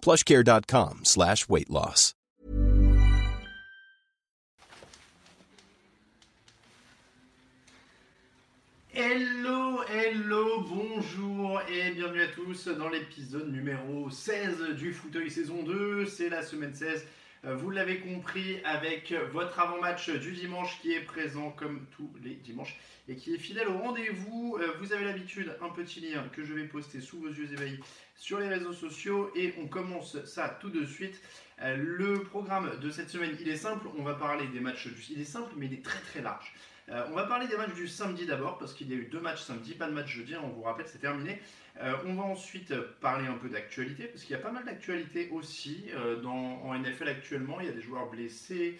plushcare.com slash weight loss. Hello, hello, bonjour et bienvenue à tous dans l'épisode numéro 16 du Fauteuil saison 2. C'est la semaine 16. Euh, Vous l'avez compris avec votre avant-match du dimanche qui est présent comme tous les dimanches et qui est fidèle au rendez-vous. Euh, Vous avez l'habitude, un petit lien que je vais poster sous vos yeux ébahis sur les réseaux sociaux et on commence ça tout de suite. Euh, Le programme de cette semaine, il est simple. On va parler des matchs du. Il est simple, mais il est très très large. Euh, on va parler des matchs du samedi d'abord, parce qu'il y a eu deux matchs samedi, pas de match jeudi, hein, on vous rappelle, c'est terminé. On va ensuite parler un peu d'actualité, parce qu'il y a pas mal d'actualité aussi dans, en NFL actuellement. Il y a des joueurs blessés,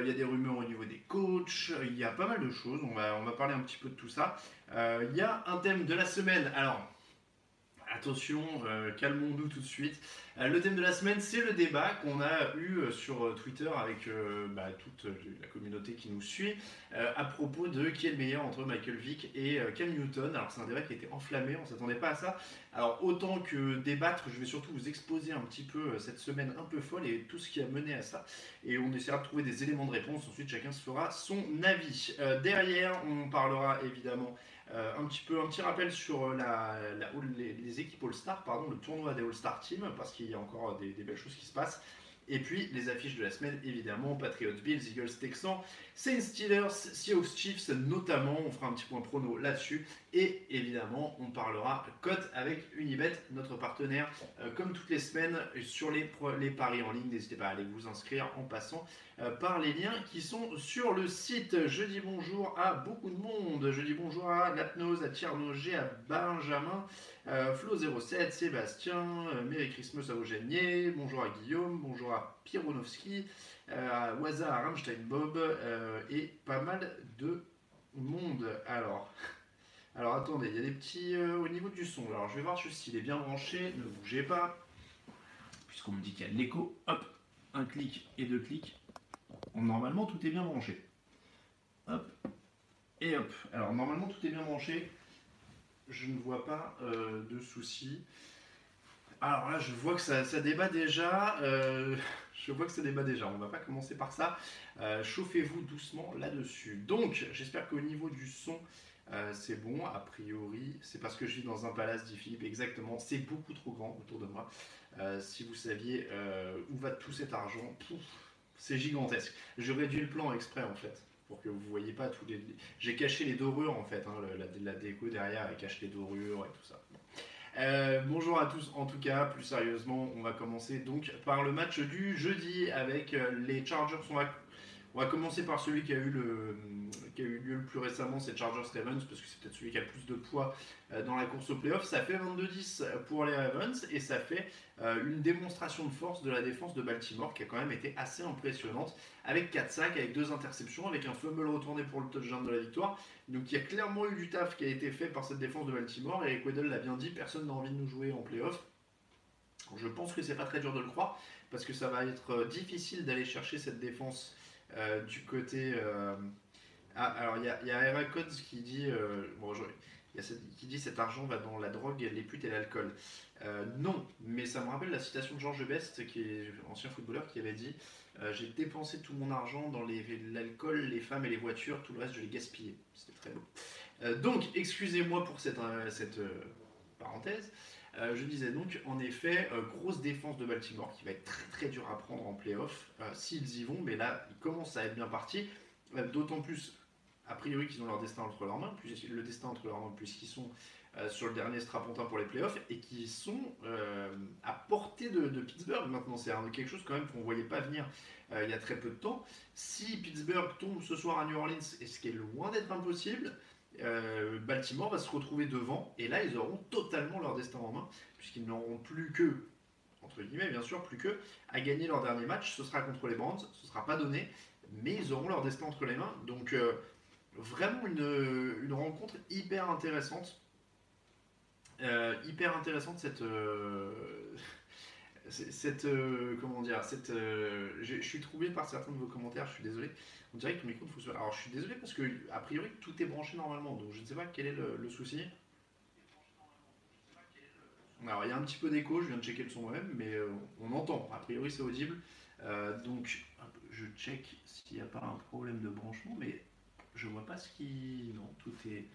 il y a des rumeurs au niveau des coachs, il y a pas mal de choses. On va, on va parler un petit peu de tout ça. Euh, il y a un thème de la semaine. Alors, Attention, euh, calmons-nous tout de suite. Euh, le thème de la semaine, c'est le débat qu'on a eu euh, sur Twitter avec bah, toute la communauté qui nous suit à propos de qui est le meilleur entre Michael Vick et Cam Newton. Alors c'est un débat qui a été enflammé, on ne s'attendait pas à ça. Alors autant que débattre, je vais surtout vous exposer un petit peu cette semaine un peu folle et tout ce qui a mené à ça. Et on essaiera de trouver des éléments de réponse. Ensuite, chacun se fera son avis. Derrière, on parlera évidemment euh, un petit peu un petit rappel sur euh, les équipes All-Star, pardon, le tournoi des All-Star Team, parce qu'il y a encore euh, des, des belles choses qui se passent. Et puis les affiches de la semaine, évidemment, Patriots Bills, Eagles Texans, Saints Steelers, Seahawks Chiefs notamment, on fera un petit point prono là-dessus. Et évidemment, on parlera cote avec Unibet, notre partenaire, euh, comme toutes les semaines, sur les, paris en ligne. N'hésitez pas à aller vous inscrire en passant euh, par les liens qui sont sur le site. Je dis bonjour à beaucoup de monde. Je dis bonjour à Lapnose, à Tiernoger, à Benjamin, euh, Flo07, Sébastien, Merry Christmas à Eugénier, bonjour à Guillaume, bonjour à Pironovski, euh, à Waza, à Rammstein Bob et pas mal de monde. Alors, alors attendez, il y a des petits euh, au niveau du son. Alors je vais voir juste s'il est bien branché. Ne bougez pas, puisqu'on me dit qu'il y a de l'écho. Hop, un clic et deux clics. Normalement, tout est bien branché. Hop. Et hop. Alors, normalement, tout est bien branché. Je ne vois pas euh, de soucis. Alors là, je vois que ça, débat déjà. euh, je vois que ça débat déjà. On va pas commencer par ça. Chauffez-vous doucement là-dessus. Donc, j'espère qu'au niveau du son, euh, c'est bon. A priori, c'est parce que je vis dans un palace, dit Philippe. Exactement. C'est beaucoup trop grand autour de moi. Euh, si vous saviez euh, où va tout cet argent, c'est gigantesque. J'ai réduit le plan exprès en fait, pour que vous voyez pas tous les. J'ai caché les dorures en fait, hein, la, déco derrière, elle cache les dorures et tout ça. Bon. Bonjour à tous, en tout cas, plus sérieusement, on va commencer donc par le match du jeudi avec les Chargers. On va, on va commencer par celui qui a eu, le, qui a eu lieu le plus récemment, c'est Chargers Ravens, parce que c'est peut-être celui qui a le plus de poids euh, dans la course au playoff. Ça fait 22-10 pour les Ravens et ça fait euh, une démonstration de force de la défense de Baltimore qui a quand même été assez impressionnante avec 4 sacs, avec 2 interceptions, avec un fumble retourné pour le touchdown de la victoire. Donc il y a clairement eu du taf qui a été fait par cette défense de Baltimore et Weddle l'a bien dit, personne n'a envie de nous jouer en playoff. Je pense que c'est pas très dur de le croire parce que ça va être euh, difficile d'aller chercher cette défense du côté. euh, Ah, alors il y a, qui dit. euh, Bon, y a cet argent va dans la drogue, les putes et l'alcool. Euh, non, mais ça me rappelle la citation de Georges Best, qui est ancien footballeur, qui avait dit euh, J'ai dépensé tout mon argent dans l'alcool, les femmes et les voitures, tout le reste je l'ai gaspillé. C'était très beau. Euh, donc, excusez-moi pour cette, euh, euh, parenthèse. Euh, je disais donc, en effet, euh, grosse défense de Baltimore qui va être très très dur à prendre en playoff euh, s'ils y vont, mais là, ils commencent à être bien partis. D'autant plus, a priori, qu'ils ont leur destin entre leurs mains, le destin entre leurs mains, puisqu'ils sont sur le dernier strapontin pour les playoffs et qui sont à portée de, Pittsburgh maintenant. C'est quelque chose quand même qu'on ne voyait pas venir il y a très peu de temps. Si Pittsburgh tombe ce soir à New Orleans, et ce qui est loin d'être impossible, euh, Baltimore va se retrouver devant et là ils auront totalement leur destin en main puisqu'ils n'auront plus que entre guillemets bien sûr plus que à gagner leur dernier match. Ce sera contre les Brands ce sera pas donné mais ils auront leur destin entre les mains. Donc euh, vraiment une, rencontre hyper intéressante. Euh, hyper intéressante cette cette comment dire cette je suis troublé par certains de vos commentaires je suis désolé on dirait que ton micro ne fonctionne Alors je suis désolé parce que a priori tout est branché normalement, donc je ne sais pas quel est le, souci. Alors il y a un petit peu d'écho, je viens de checker le son moi-même, mais euh, on entend. A priori c'est audible. Euh, donc je check s'il n'y a pas un problème de branchement, mais je vois pas ce qui. Non, tout est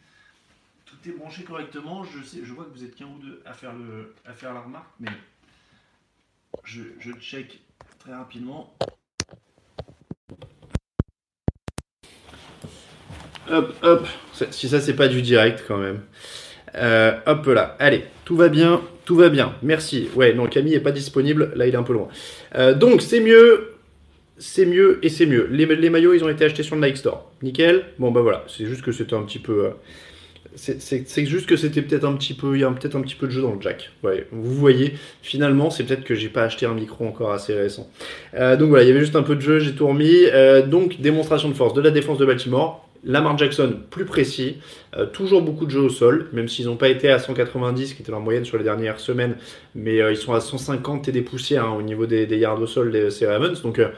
tout est branché correctement. Je sais, je vois que vous êtes qu'un ou deux à faire le à faire la remarque, mais je, check très rapidement. Hop, hop. Si ça, c'est pas du direct quand même. Euh, hop là. Allez, tout va bien, tout va bien. Merci. Ouais, non, Camille est pas disponible. Là, il est un peu loin. Euh, donc, c'est mieux. C'est mieux et c'est mieux. Les, maillots, ils ont été achetés sur le Nike Store. Nickel. Bon, bah voilà. C'est juste que c'était un petit peu. Euh, c'est juste que c'était peut-être un petit peu, il y a peut-être un petit peu de jeu dans le jack. Ouais, vous voyez, finalement, c'est peut-être que j'ai pas acheté un micro encore assez récent. donc voilà, il y avait juste un peu de jeu, j'ai tout remis. donc démonstration de force de la défense de Baltimore. Lamar Jackson plus précis, euh, toujours beaucoup de jeux au sol, même s'ils n'ont pas été à 190, qui était leur moyenne sur les dernières semaines, mais euh, ils sont à 150 et des poussières hein, au niveau des, yards au sol des, ces Ravens. Donc euh,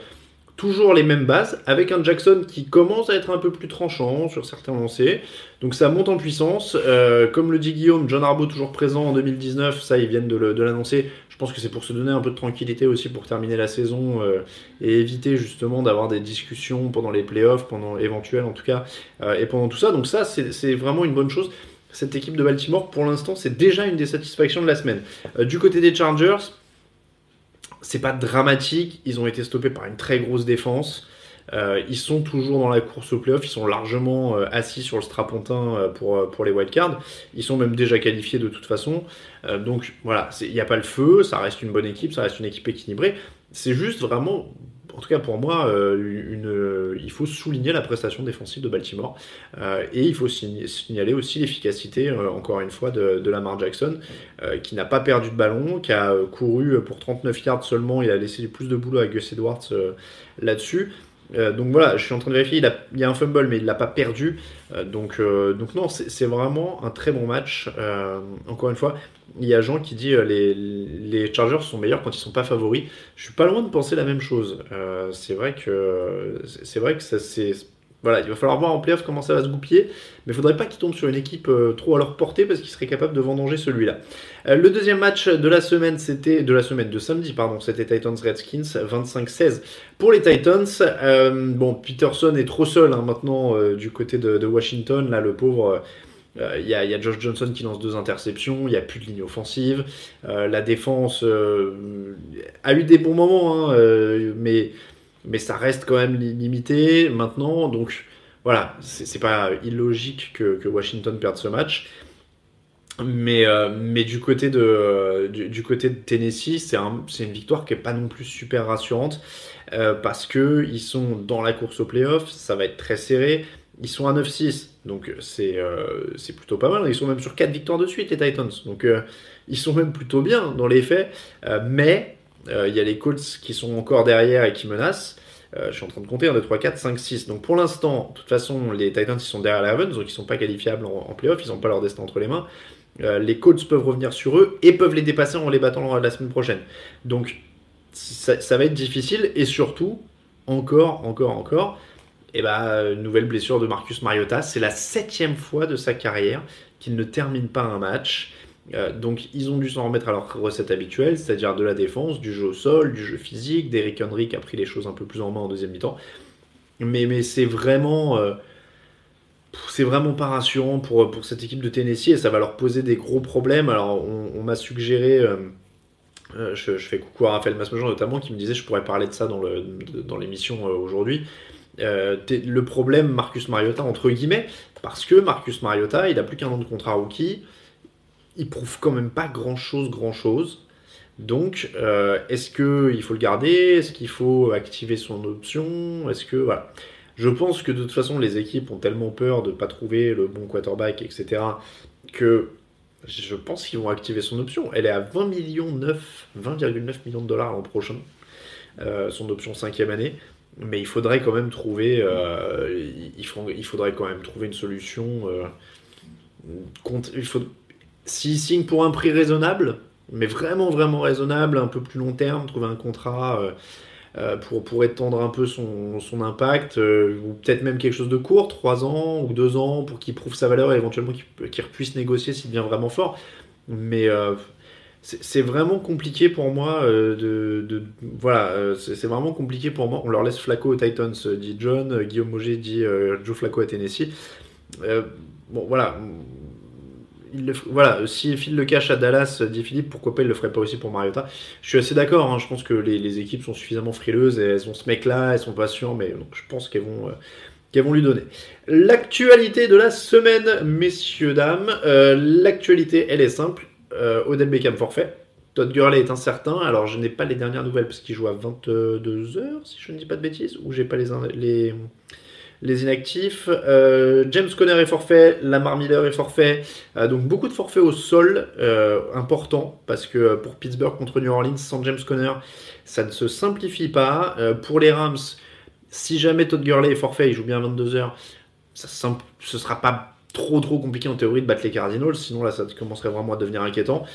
toujours les mêmes bases, avec un Jackson qui commence à être un peu plus tranchant sur certains lancers. Donc ça monte en puissance. comme le dit Guillaume, John Arbo toujours présent en 2019, ça ils viennent de l'annoncer. Je pense que c'est pour se donner un peu de tranquillité aussi pour terminer la saison euh, et éviter justement d'avoir des discussions pendant les playoffs, pendant éventuels en tout cas, euh, et pendant tout ça. Donc ça, c'est vraiment une bonne chose. Cette équipe de Baltimore, pour l'instant, c'est déjà une des satisfactions de la semaine. Euh, du côté des Chargers, c'est pas dramatique. Ils ont été stoppés par une très grosse défense. Euh, ils sont toujours dans la course au playoff, ils sont largement euh, assis sur le strapontin euh, pour, pour les wildcards. Ils sont même déjà qualifiés de toute façon. donc voilà, il n'y a pas le feu, ça reste une bonne équipe, ça reste une équipe équilibrée. C'est juste vraiment, en tout cas pour moi, une, il faut souligner la prestation défensive de Baltimore. et il faut signaler aussi l'efficacité, encore une fois, de, de Lamar Jackson, qui n'a pas perdu de ballon, qui a couru pour 39 yards seulement, il a laissé plus de boulot à Gus Edwards là-dessus. Euh, donc voilà, je suis en train de vérifier, il, y a un fumble, mais il ne l'a pas perdu. Euh, donc, euh, donc non, c'est vraiment un très bon match. encore une fois, il y a Jean qui dit les, les Chargers sont meilleurs quand ils sont pas favoris. Je suis pas loin de penser la même chose. c'est vrai que c'est vrai que ça c'est voilà, il va falloir voir en playoff comment ça va se goupiller, mais il faudrait pas qu'il tombe sur une équipe euh, trop à leur portée parce qu'il serait capable de vendanger celui-là. Euh, le deuxième match de la semaine, c'était de la semaine de samedi, pardon, c'était Titans Redskins 25-16 pour les Titans. Euh, bon, Peterson est trop seul hein, maintenant du côté de, Washington, là le pauvre. Il y, a Josh Johnson qui lance deux interceptions, il n'y a plus de ligne offensive, la défense a eu des bons moments, hein, mais mais ça reste quand même limité maintenant. Donc voilà, c'est pas illogique que, Washington perde ce match. Mais, euh, mais du, côté de, du, côté de Tennessee, c'est une victoire qui n'est pas non plus super rassurante euh, parce qu'ils sont dans la course au playoff, ça va être très serré. Ils sont à 9-6, donc euh, c'est plutôt pas mal. Ils sont même sur 4 victoires de suite, les Titans. Donc ils sont même plutôt bien dans les faits. mais euh, il y a les Colts qui sont encore derrière et qui menacent. Euh, je suis en train de compter 1, 2, 3, 4, 5, 6. Donc pour l'instant, de toute façon, les Titans ils sont derrière les Ravens, donc ils ne sont pas qualifiables en, playoff, ils n'ont pas leur destin entre les mains. Euh, les Colts peuvent revenir sur eux et peuvent les dépasser en les battant la semaine prochaine. Donc ça, va être difficile et surtout, encore, encore, encore, et eh ben, nouvelle blessure de Marcus Mariota. C'est la septième fois de sa carrière qu'il ne termine pas un match. Euh, donc ils ont dû s'en remettre à leur recette habituelle, c'est-à-dire de la défense, du jeu au sol, du jeu physique. Derrick Henry qui a pris les choses un peu plus en main en deuxième mi-temps. Mais, c'est vraiment... Euh, c'est vraiment pas rassurant pour, pour cette équipe de Tennessee et ça va leur poser des gros problèmes. Alors, on, m'a suggéré, euh, je, fais coucou à Raphaël Masmejean notamment, qui me disait je pourrais parler de ça dans l'émission dans aujourd'hui. le problème Marcus Mariota, entre guillemets, parce que Marcus Mariota, il a plus qu'un an de contrat rookie, il prouve quand même pas grand chose, grand chose. Donc, est-ce qu'il faut le garder? Est-ce qu'il faut activer son option? Est-ce que. Voilà. Je pense que de toute façon, les équipes ont tellement peur de ne pas trouver le bon quarterback, etc., que je pense qu'ils vont activer son option. Elle est à 20 millions 9, 20,9 millions de dollars l'an prochain, euh, son option cinquième année. Mais il faudrait quand même trouver, euh, il, faudrait quand même trouver une solution. Euh, il faut, s'il signe pour un prix raisonnable, mais vraiment vraiment raisonnable, un peu plus long terme, trouver un contrat euh, pour, pour étendre un peu son, impact, euh, ou peut-être même quelque chose de court, 3 ans ou 2 ans, pour qu'il prouve sa valeur et éventuellement qu'il puisse négocier s'il devient vraiment fort. Mais euh, c'est vraiment compliqué pour moi de, de, voilà c'est vraiment compliqué pour moi. On leur laisse Flacco aux Titans dit John Guillaume Auger dit Joe Flacco à Tennessee. Bon voilà il voilà, s'il file le cash à Dallas, dit Philippe, pourquoi pas il le ferait pas aussi pour Mariota Je suis assez d'accord, hein, je pense que les, équipes sont suffisamment frileuses et elles ont ce mec-là, elles sont pas mais je pense qu'elles vont, euh, qu'elles vont lui donner. L'actualité de la semaine, messieurs, dames, euh, l'actualité, elle est simple. Euh, Odell Beckham forfait. Todd Gurley est incertain, alors je n'ai pas les dernières nouvelles parce qu'il joue à 22h, si je ne dis pas de bêtises, ou j'ai pas les, les inactifs. Euh, James Conner est forfait, Lamar Miller est forfait. Euh, donc beaucoup de forfaits au sol euh, important parce que pour Pittsburgh contre New Orleans sans James Conner, ça ne se simplifie pas. pour les Rams, si jamais Todd Gurley est forfait, il joue bien à 22h, ça, ce sera pas trop trop compliqué en théorie de battre les Cardinals, sinon là ça commencerait vraiment à devenir inquiétant.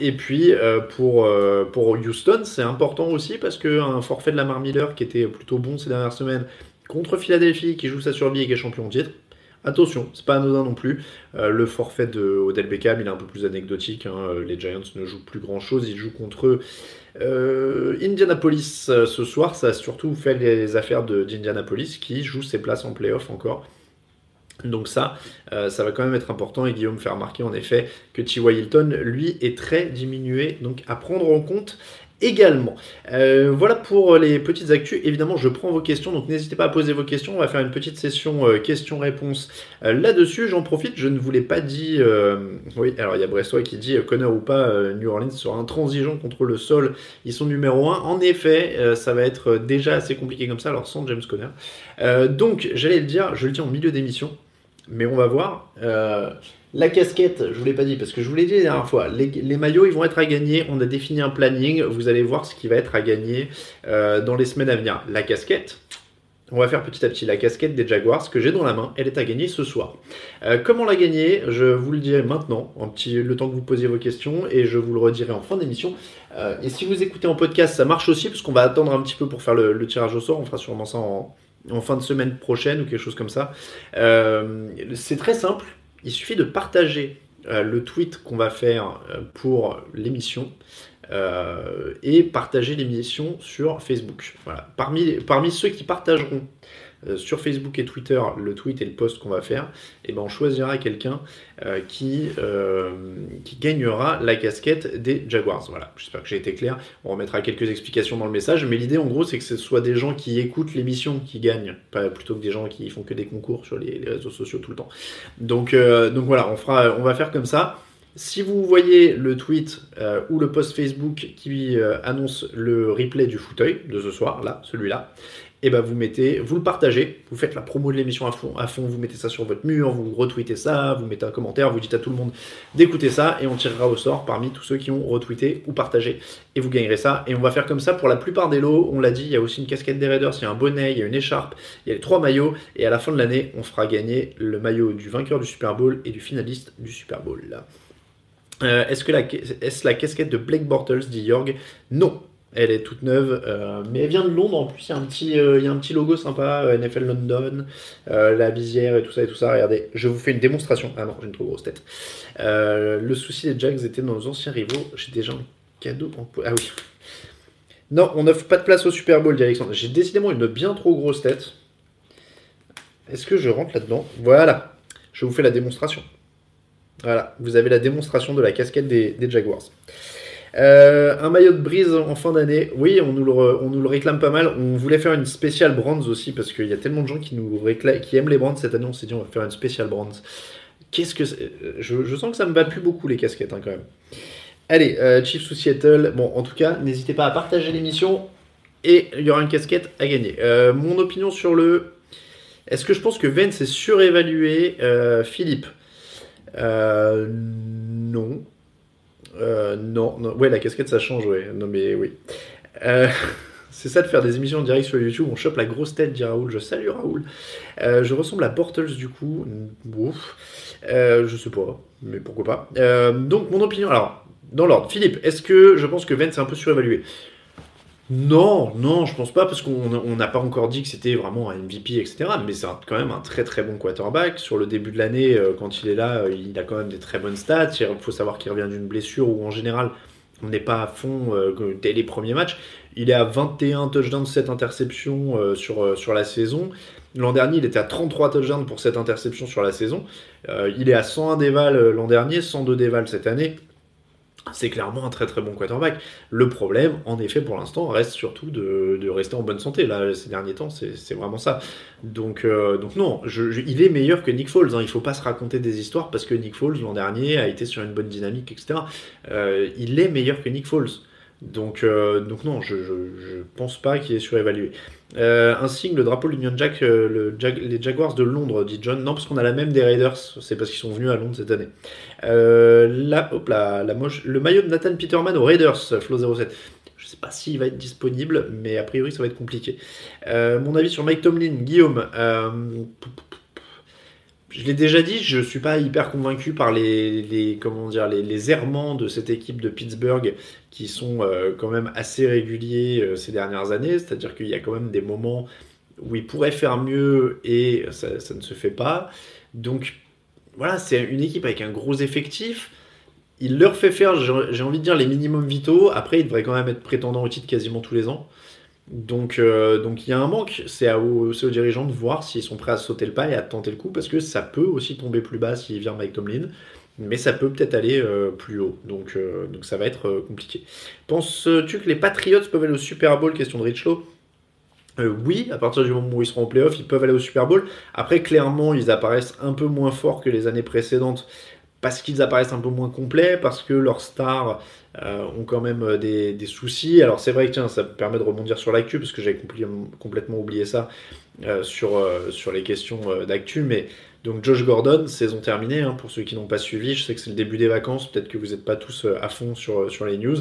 et puis pour, pour Houston, c'est important aussi parce qu'un forfait de Lamar Miller qui était plutôt bon ces dernières semaines contre Philadelphie qui joue sa survie et qui est champion de titre. Attention, c'est pas anodin non plus. Euh, le forfait de Odell Beckham, il est un peu plus anecdotique. Hein. Les Giants ne jouent plus grand chose. Ils jouent contre euh, Indianapolis euh, ce soir. Ça a surtout fait les affaires d'Indianapolis qui joue ses places en playoff encore. Donc ça, ça va quand même être important et Guillaume fait remarquer en effet que T.Y. Hilton, lui, est très diminué, donc à prendre en compte également. Euh, voilà pour les petites actus. Évidemment, je prends vos questions, donc n'hésitez pas à poser vos questions. On va faire une petite session euh, questions-réponses euh, là-dessus. J'en profite, je ne vous l'ai pas dit. oui, alors il y a Bressois qui dit Connor ou pas, New Orleans sera intransigeant contre le sol. Ils sont numéro 1. En effet, ça va être déjà assez compliqué comme ça, alors sans James Conner. donc, j'allais le dire, je le dis en milieu d'émission, mais on va voir. La casquette, je vous l'ai pas dit parce que je vous l'ai dit la dernière fois, les, maillots ils vont être à gagner. On a défini un planning. Vous allez voir ce qui va être à gagner euh, dans les semaines à venir. La casquette, on va faire petit à petit la casquette des Jaguars que j'ai dans la main. Elle est à gagner ce soir. Euh, comment la gagner Je vous le dirai maintenant, le temps que vous posiez vos questions, et je vous le redirai en fin d'émission. Euh, et si vous écoutez en podcast, ça marche aussi parce qu'on va attendre un petit peu pour faire le, tirage au sort. On fera sûrement ça en, fin de semaine prochaine ou quelque chose comme ça. c'est très simple il suffit de partager euh, le tweet qu'on va faire euh, pour l'émission euh, et partager l'émission sur Facebook. Parmi ceux qui partageront euh, sur Facebook et Twitter le tweet et le post qu'on va faire, eh ben on choisira quelqu'un euh, qui, euh, qui gagnera la casquette des Jaguars. Voilà, j'espère que j'ai été clair. On remettra quelques explications dans le message, mais l'idée en gros c'est que ce soit des gens qui écoutent l'émission qui gagnent, plutôt que des gens qui font que des concours sur les, réseaux sociaux tout le temps. Donc, donc voilà, on, fera, on va faire comme ça. Si vous voyez le tweet ou le post Facebook qui annonce le replay du fauteuil de ce soir, là, celui-là, et eh ben vous mettez, vous le partagez, vous faites la promo de l'émission à fond, à fond, vous mettez ça sur votre mur, vous retweetez ça, vous mettez un commentaire, vous dites à tout le monde d'écouter ça, et on tirera au sort parmi tous ceux qui ont retweeté ou partagé, et vous gagnerez ça. Et on va faire comme ça pour la plupart des lots. On l'a dit, il y a aussi une casquette des Raiders, il y a un bonnet, il y a une écharpe, il y a les trois maillots, et à la fin de l'année, on fera gagner le maillot du vainqueur du Super Bowl et du finaliste du Super Bowl. Euh, est-ce que la, casquette de Blake Bortles, dit Jorg? Non, elle est toute neuve, euh, mais elle vient de Londres en plus. Il y a un petit, euh, logo sympa, euh, NFL London, la visière et tout ça et tout ça. Regardez, je vous fais une démonstration. Ah non, j'ai une trop grosse tête. le souci des Jags était nos anciens rivaux. J'ai déjà un cadeau en Ah oui. Non, on n'offre pas de place au Super Bowl, dit Alexandre. J'ai décidément une bien trop grosse tête. Est-ce que je rentre là-dedans? Voilà, je vous fais la démonstration. Voilà, vous avez la démonstration de la casquette des, Jaguars. Euh, un maillot de brise en fin d'année, oui, on nous, le, réclame pas mal. On voulait faire une spéciale bronze aussi parce qu'il y a tellement de gens qui nous qui aiment les brands cette année. On s'est dit on va faire une spéciale bronze. Qu'est-ce que je, je, sens que ça me va plus beaucoup les casquettes hein, quand même. Allez, euh, Chiefs ou Seattle? Bon, en tout cas, n'hésitez pas à partager l'émission et il y aura une casquette à gagner. Euh, mon opinion sur le. Est-ce que je pense que Vence est surévalué? Philippe euh, non. Euh, non. Ouais, la casquette, ça change, ouais. Non, mais oui. Euh, c'est ça de faire des émissions en direct sur YouTube. On chope la grosse tête, dit Raoul. Je salue Raoul. je ressemble à Portals, du coup. Ouf. je sais pas, mais pourquoi pas. donc, mon opinion. Alors, dans l'ordre. Philippe, est-ce que je pense que Vence est un peu surévalué? Non, non, je pense pas, parce qu'on n'a pas encore dit que c'était vraiment un MVP, etc. Mais c'est quand même un très très bon quarterback. Sur le début de l'année, euh, quand il est là, euh, il a quand même des très bonnes stats. Il faut savoir qu'il revient d'une blessure où en général, on n'est pas à fond euh, dès les premiers matchs. Il est à 21 touchdowns, 7 interceptions sur, sur la saison. L'an dernier, il était à 33 touchdowns pour 7 interceptions sur la saison. il est à 101 déval l'an dernier, 102 déval cette année c'est clairement un très très bon quarterback. Le problème, en effet, pour l'instant, reste surtout de, rester en bonne santé. Là, ces derniers temps, c'est vraiment ça. Donc, euh, non, il est meilleur que Nick Foles. Hein. Il ne faut pas se raconter des histoires parce que Nick Foles, l'an dernier, a été sur une bonne dynamique, etc. Euh, il est meilleur que Nick Foles. Donc, euh, donc non, je, je, pense pas qu'il est surévalué. Euh, un signe, le drapeau l'Union Jack, euh, les Jaguars de Londres, dit John. Non, parce qu'on a la même des Raiders, c'est parce qu'ils sont venus à Londres cette année. là, hop la moche, le maillot de Nathan Peterman aux Raiders, Flo07. Je sais pas s'il va être disponible, mais a priori ça va être compliqué. mon avis sur Mike Tomlin, Guillaume je l'ai déjà dit, je ne suis pas hyper convaincu par les, comment dire, les, errements de cette équipe de Pittsburgh qui sont euh, quand même assez réguliers euh, ces dernières années. C'est-à-dire qu'il y a quand même des moments où ils pourraient faire mieux et ça, ne se fait pas. Donc voilà, c'est une équipe avec un gros effectif. Il leur fait faire, j'ai envie de dire, les minimums vitaux. Après, ils devraient quand même être prétendants au titre quasiment tous les ans. Donc, euh, donc il y a un manque. C'est aux, dirigeants de voir s'ils sont prêts à sauter le pas et à tenter le coup, parce que ça peut aussi tomber plus bas s'il vient Mike Tomlin, mais ça peut peut-être aller euh, plus haut. Donc, euh, donc ça va être compliqué. Penses-tu que les Patriots peuvent aller au Super Bowl? Question de Richlow. oui, à partir du moment où ils seront en playoff, ils peuvent aller au Super Bowl. Après, clairement, ils apparaissent un peu moins forts que les années précédentes parce qu'ils apparaissent un peu moins complets, parce que leurs stars euh, ont quand même euh, des, soucis. Alors c'est vrai que tiens, ça me permet de rebondir sur l'actu, parce que j'avais complètement oublié ça euh, sur, sur les questions d'actu, mais donc Josh Gordon, saison terminée, hein, pour ceux qui n'ont pas suivi, je sais que c'est le début des vacances, peut-être que vous n'êtes pas tous à fond sur, sur les news.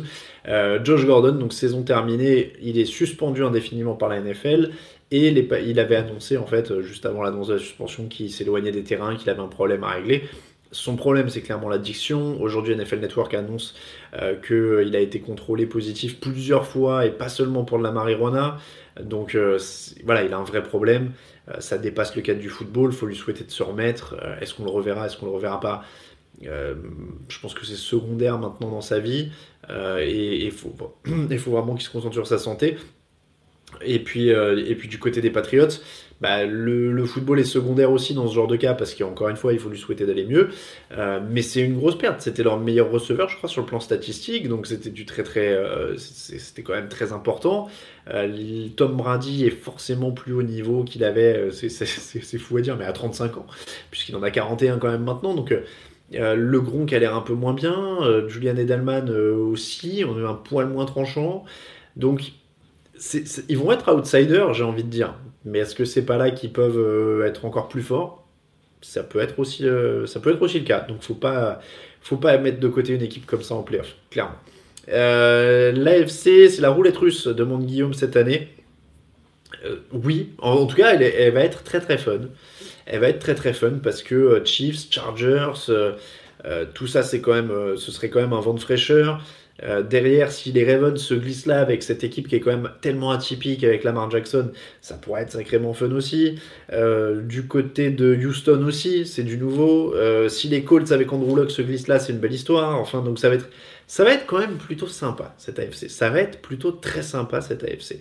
Josh Gordon, donc saison terminée, il est suspendu indéfiniment par la NFL, et il avait annoncé en fait, juste avant l'annonce de la suspension, qu'il s'éloignait des terrains, qu'il avait un problème à régler. Son problème, c'est clairement l'addiction. Aujourd'hui, NFL Network annonce euh, qu'il a été contrôlé positif plusieurs fois et pas seulement pour de la marijuana. Donc euh, voilà, il a un vrai problème. Euh, ça dépasse le cadre du football. Il faut lui souhaiter de se remettre. est-ce qu'on le reverra Est-ce qu'on le reverra pas? Je pense que c'est secondaire maintenant dans sa vie. et il faut, faut, vraiment qu'il se concentre sur sa santé. Et puis, et puis du côté des Patriots, bah, le, football est secondaire aussi dans ce genre de cas parce qu'encore une fois, il faut lui souhaiter d'aller mieux. Euh, mais c'est une grosse perte. C'était leur meilleur receveur, je crois, sur le plan statistique. Donc c'était du très très, euh, c'était quand même très important. Euh, Tom Brady est forcément plus haut niveau qu'il avait. c'est fou à dire, mais à 35 ans, puisqu'il en a 41 quand même maintenant. Donc le Gronk a l'air un peu moins bien. Julian Edelman aussi. On a un poil moins tranchant. Donc ils vont être outsiders, j'ai envie de dire. Mais est-ce que c'est pas là qu'ils peuvent euh, être encore plus forts? Ça peut, être aussi, euh, ça peut être aussi le cas. Donc faut pas, faut pas mettre de côté une équipe comme ça en playoff, clairement. Euh, L'AFC, c'est la roulette russe, demande Guillaume cette année. oui, en, tout cas, elle, va être très très fun. Elle va être très très fun parce que Chiefs, Chargers, tout ça, c'est quand même, ce serait quand même un vent de fraîcheur. Euh, derrière, si les Ravens se glissent là avec cette équipe qui est quand même tellement atypique avec Lamar Jackson, ça pourrait être sacrément fun aussi. Euh, du côté de Houston aussi, c'est du nouveau. Euh, si les Colts avec Andrew Luck se glissent là, c'est une belle histoire. Enfin, donc ça va être, ça va être quand même plutôt sympa cette AFC. Ça va être plutôt très sympa cette AFC.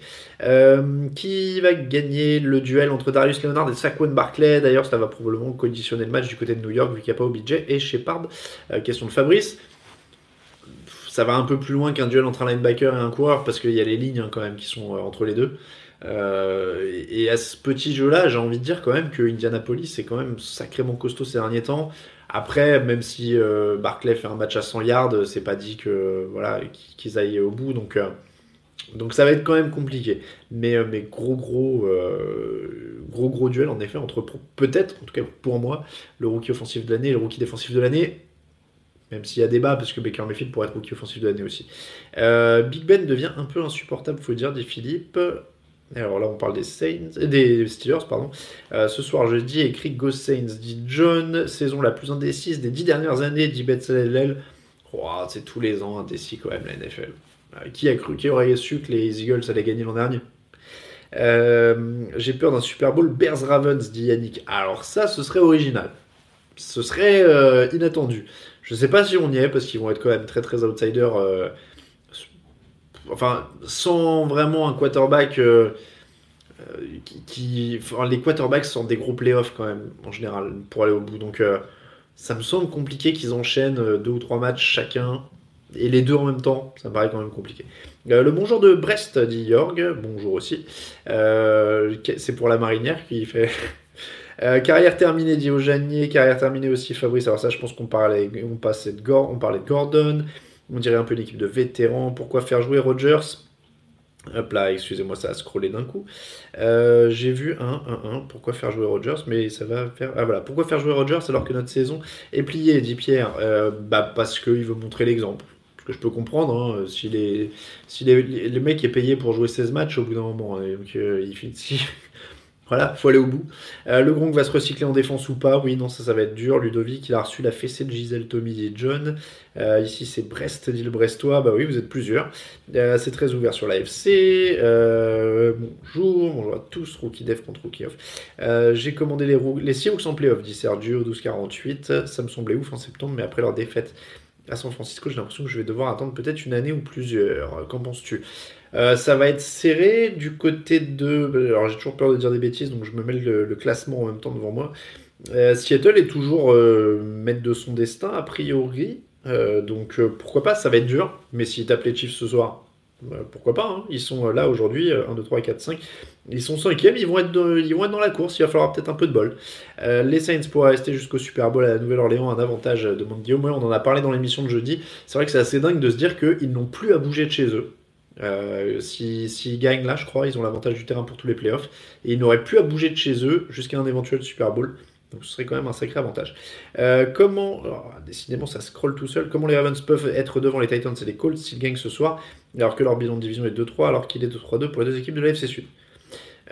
qui va gagner le duel entre Darius Leonard et Saquon Barclay D'ailleurs, ça va probablement conditionner le match du côté de New York vu qu'il n'y a pas OBJ et Shepard. question de Fabrice ça va un peu plus loin qu'un duel entre un linebacker et un coureur parce qu'il y a les lignes hein, quand même qui sont euh, entre les deux. Euh, et à ce petit jeu-là, j'ai envie de dire quand même que Indianapolis est quand même sacrément costaud ces derniers temps. Après, même si euh, Barclay fait un match à 100 yards, c'est pas dit que voilà qu'ils aillent au bout. Donc, donc ça va être quand même compliqué. Mais, mais gros gros gros gros duel en effet entre peut-être, en tout cas pour moi, le rookie offensif de l'année et le rookie défensif de l'année même s'il y a débat, parce que Baker Mayfield pourrait être rookie offensif de l'année aussi. Euh, Big Ben devient un peu insupportable, faut dire, dit Philippe. Alors là, on parle des Saints, euh, des Steelers, pardon. Euh, ce soir, jeudi, écrit Go Saints, dit John. Saison la plus indécise des dix dernières années, dit Betzalel. Oh, c'est tous les ans indécis quand même, la NFL. qui a cru, qui aurait su que les Eagles allaient gagner l'an dernier? J'ai peur d'un Super Bowl Bears Ravens, dit Yannick. Alors ça, ce serait original. Ce serait inattendu. Je sais pas si on y est parce qu'ils vont être quand même très très outsiders. Euh, enfin, sans vraiment un quarterback euh, euh, qui, les quarterbacks sont des gros playoffs quand même en général pour aller au bout. Donc ça me semble compliqué qu'ils enchaînent deux ou trois matchs chacun et les deux en même temps. Ça me paraît quand même compliqué. le bonjour de Brest dit Jorg. Bonjour aussi. c'est pour la marinière qui fait euh, carrière terminée, dit Janier. Carrière terminée aussi, Fabrice. Alors ça, je pense qu'on parlait, on passait de on parlait de Gordon. On dirait un peu l'équipe de vétérans. Pourquoi faire jouer Rogers Hop là, excusez-moi, ça a scrollé d'un coup. Euh, j'ai vu un 1-1. Pourquoi faire jouer Rogers Mais ça va faire. Ah voilà. Pourquoi faire jouer Rogers alors que notre saison est pliée? Dit Pierre. Euh, bah parce qu'il veut montrer l'exemple. Ce que je peux comprendre. Hein, si, les, si les, le mec est payé pour jouer 16 matchs au bout d'un moment, hein, donc il, si, voilà, faut aller au bout. Euh, le Gronk va se recycler en défense ou pas? Oui, non, ça, ça va être dur. Ludovic, il a reçu la fessée de Gisèle, Tommy et John. Euh, ici, c'est Brest, dit le Brestois. Bah oui, vous êtes plusieurs. Euh, c'est très ouvert sur l'AFC. bonjour, bonjour à tous. Rookie Def contre Rookie Off. J'ai commandé les, les Seahawks en playoff, dit Sergio, 12-48. Ça me semblait ouf en septembre, mais après leur défaite à San Francisco, j'ai l'impression que je vais devoir attendre peut-être une année ou plusieurs. Qu'en penses-tu? Euh, ça va être serré du côté de. Alors j'ai toujours peur de dire des bêtises, donc je me mets le, classement en même temps devant moi. Euh, Seattle est toujours euh, maître de son destin, a priori. donc pourquoi pas, ça va être dur. Mais s'ils tapent les Chiefs ce soir, pourquoi pas. Hein. Ils sont là aujourd'hui, 1, 2, 3, 4, 5. Ils sont 5 ils, vont être ils vont être dans la course, il va falloir peut-être un peu de bol. les Saints pourraient rester jusqu'au Super Bowl à la Nouvelle-Orléans, un avantage de Guillaume. On en a parlé dans l'émission de jeudi. C'est vrai que c'est assez dingue de se dire qu'ils n'ont plus à bouger de chez eux. Euh, S'ils gagnent là, je crois, ils ont l'avantage du terrain pour tous les playoffs. Et ils n'auraient plus à bouger de chez eux jusqu'à un éventuel Super Bowl. Donc ce serait quand même un sacré avantage. Euh, comment, décidément ça scroll tout seul, comment les Ravens peuvent être devant les Titans et les Colts s'ils gagnent ce soir, alors que leur bilan de division est 2-3, alors qu'il est 2-3-2 pour les deux équipes de la FC Sud?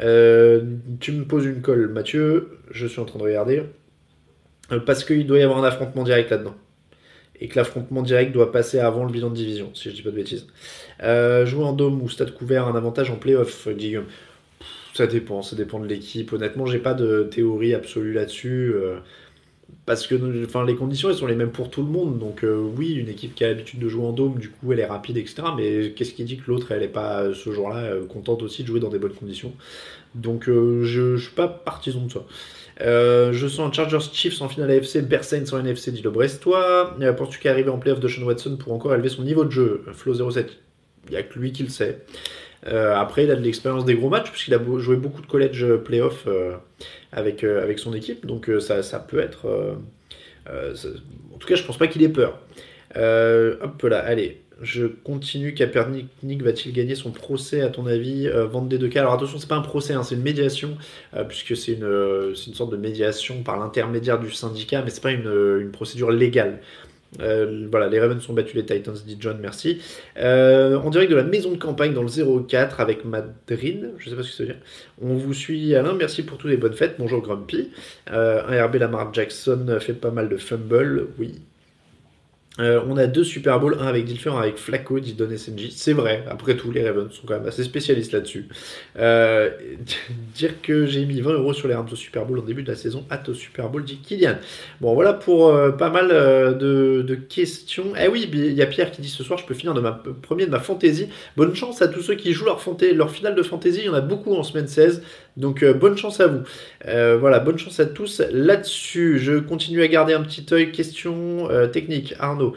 Euh, Tu me poses une colle, Mathieu, je suis en train de regarder, parce qu'il doit y avoir un affrontement direct là-dedans et que l'affrontement direct doit passer avant le bilan de division, si je dis pas de bêtises. Euh, jouer en dôme ou stade couvert, un avantage en playoff, Guillaume Ça dépend, ça dépend de l'équipe. Honnêtement, j'ai pas de théorie absolue là-dessus. Euh, parce que enfin, les conditions elles sont les mêmes pour tout le monde. Donc euh, oui, une équipe qui a l'habitude de jouer en dôme, du coup elle est rapide, etc. Mais qu'est-ce qui dit que l'autre elle n'est pas ce jour-là contente aussi de jouer dans des bonnes conditions? Donc je, ne suis pas partisan de ça. Euh, je sens Chargers Chiefs en finale AFC, Bersain en NFC, dit le Brestois. Euh, Penses-tu qu'arriver en playoff de Sean Watson pour encore élever son niveau de jeu? Flo 07, il n'y a que lui qui le sait. Euh, après, il a de l'expérience des gros matchs, puisqu'il a joué beaucoup de college playoff avec, avec son équipe, donc ça, ça, peut être. en tout cas, je pense pas qu'il ait peur. hop là, allez je continue. Kaepernick va-t-il gagner son procès, à ton avis euh, Vente des deux cas? Alors attention, c'est pas un procès, hein, c'est une médiation, euh, puisque c'est une, euh, sorte de médiation par l'intermédiaire du syndicat, mais c'est pas une, une, procédure légale. voilà, les Ravens sont battus les Titans, dit John, merci. en direct de la maison de campagne dans le 04 avec Madrid, je sais pas ce que ça veut. On vous suit Alain, merci pour toutes les bonnes fêtes. Bonjour Grumpy. un RB Lamar Jackson fait pas mal de fumble, oui, Euh, on a deux Super Bowls, un avec Dilfer, un avec Flacco, dit Don SNJ. C'est vrai, après tout, les Ravens sont quand même assez spécialistes là-dessus. Euh, dire que j'ai mis 20 euros sur les Rams au Super Bowl en début de la saison, hâte au Super Bowl, dit Kylian. Bon, voilà pour euh, pas mal de, questions. Eh oui, il y a Pierre qui dit ce soir, je peux finir de ma premier de ma fantasy. Bonne chance à tous ceux qui jouent leur, leur finale de fantasy, il y en a beaucoup en semaine 16. Donc bonne chance à vous. voilà, bonne chance à tous là-dessus. Je continue à garder un petit œil. Question technique, Arnaud.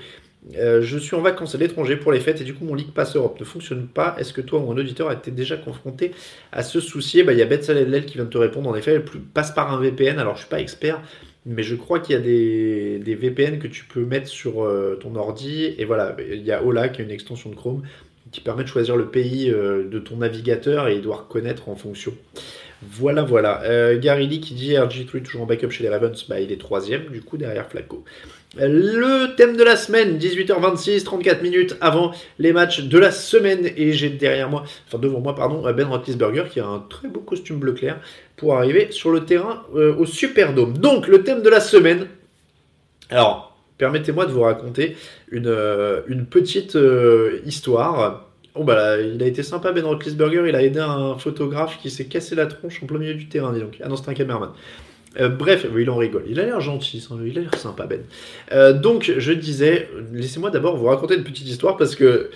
Euh, je suis en vacances à l'étranger pour les fêtes et du coup mon League Pass Europe ne fonctionne pas. Est-ce que toi un auditeur a été déjà confronté à ce souci? Bah, Il y a Betsalel qui vient de te répondre. En effet, elle passe par un VPN. Alors je suis pas expert, mais je crois qu'il y a des, VPN que tu peux mettre sur euh, ton ordi. Et voilà, il y a Ola qui est une extension de Chrome qui permet de choisir le pays euh, de ton navigateur et il doit reconnaître en fonction. Voilà, voilà. Gary Lee qui dit RG3 toujours en backup chez les Ravens, bah, il est troisième du coup derrière Flacco. Le thème de la semaine, 18h26, 34 minutes avant les matchs de la semaine. Et j'ai derrière moi, enfin devant moi, pardon, Ben Roethlisberger qui a un très beau costume bleu clair pour arriver sur le terrain euh, au Superdome. Donc, le thème de la semaine. Alors, permettez-moi de vous raconter une, euh, petite euh, histoire. Oh bah il a été sympa Ben Roethlisberger, il a aidé un photographe qui s'est cassé la tronche en plein milieu du terrain, dis donc. Ah non, c'est un caméraman. Euh, bref, il en rigole. Il a l'air gentil, il a l'air sympa, Ben. Euh, donc, je disais, laissez-moi d'abord vous raconter une petite histoire parce que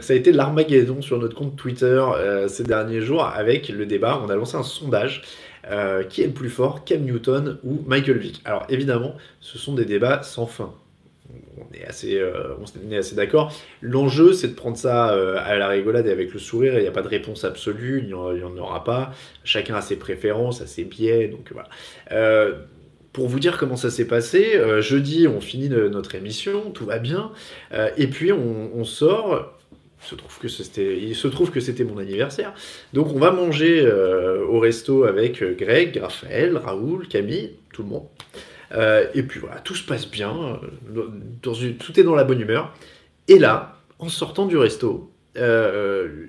ça a été l'armageddon sur notre compte Twitter euh, ces derniers jours avec le débat. On a lancé un sondage. qui est le plus fort, Cam Newton ou Michael Vick Alors évidemment, ce sont des débats sans fin on est assez, euh, assez d'accord. L'enjeu, c'est de prendre ça euh, à la rigolade et avec le sourire. Il n'y a pas de réponse absolue, il n'y en, aura pas. Chacun a ses préférences, a ses biais. Donc voilà. Euh, pour vous dire comment ça s'est passé, jeudi, on finit notre émission, tout va bien. et puis, on, sort. Il se, trouve que c'était, il se trouve que c'était mon anniversaire. Donc, on va manger au resto avec Greg, Raphaël, Raoul, Camille, tout le monde. Euh, et puis voilà, tout se passe bien, euh, tout est dans la bonne humeur. Et là, en sortant du resto, euh,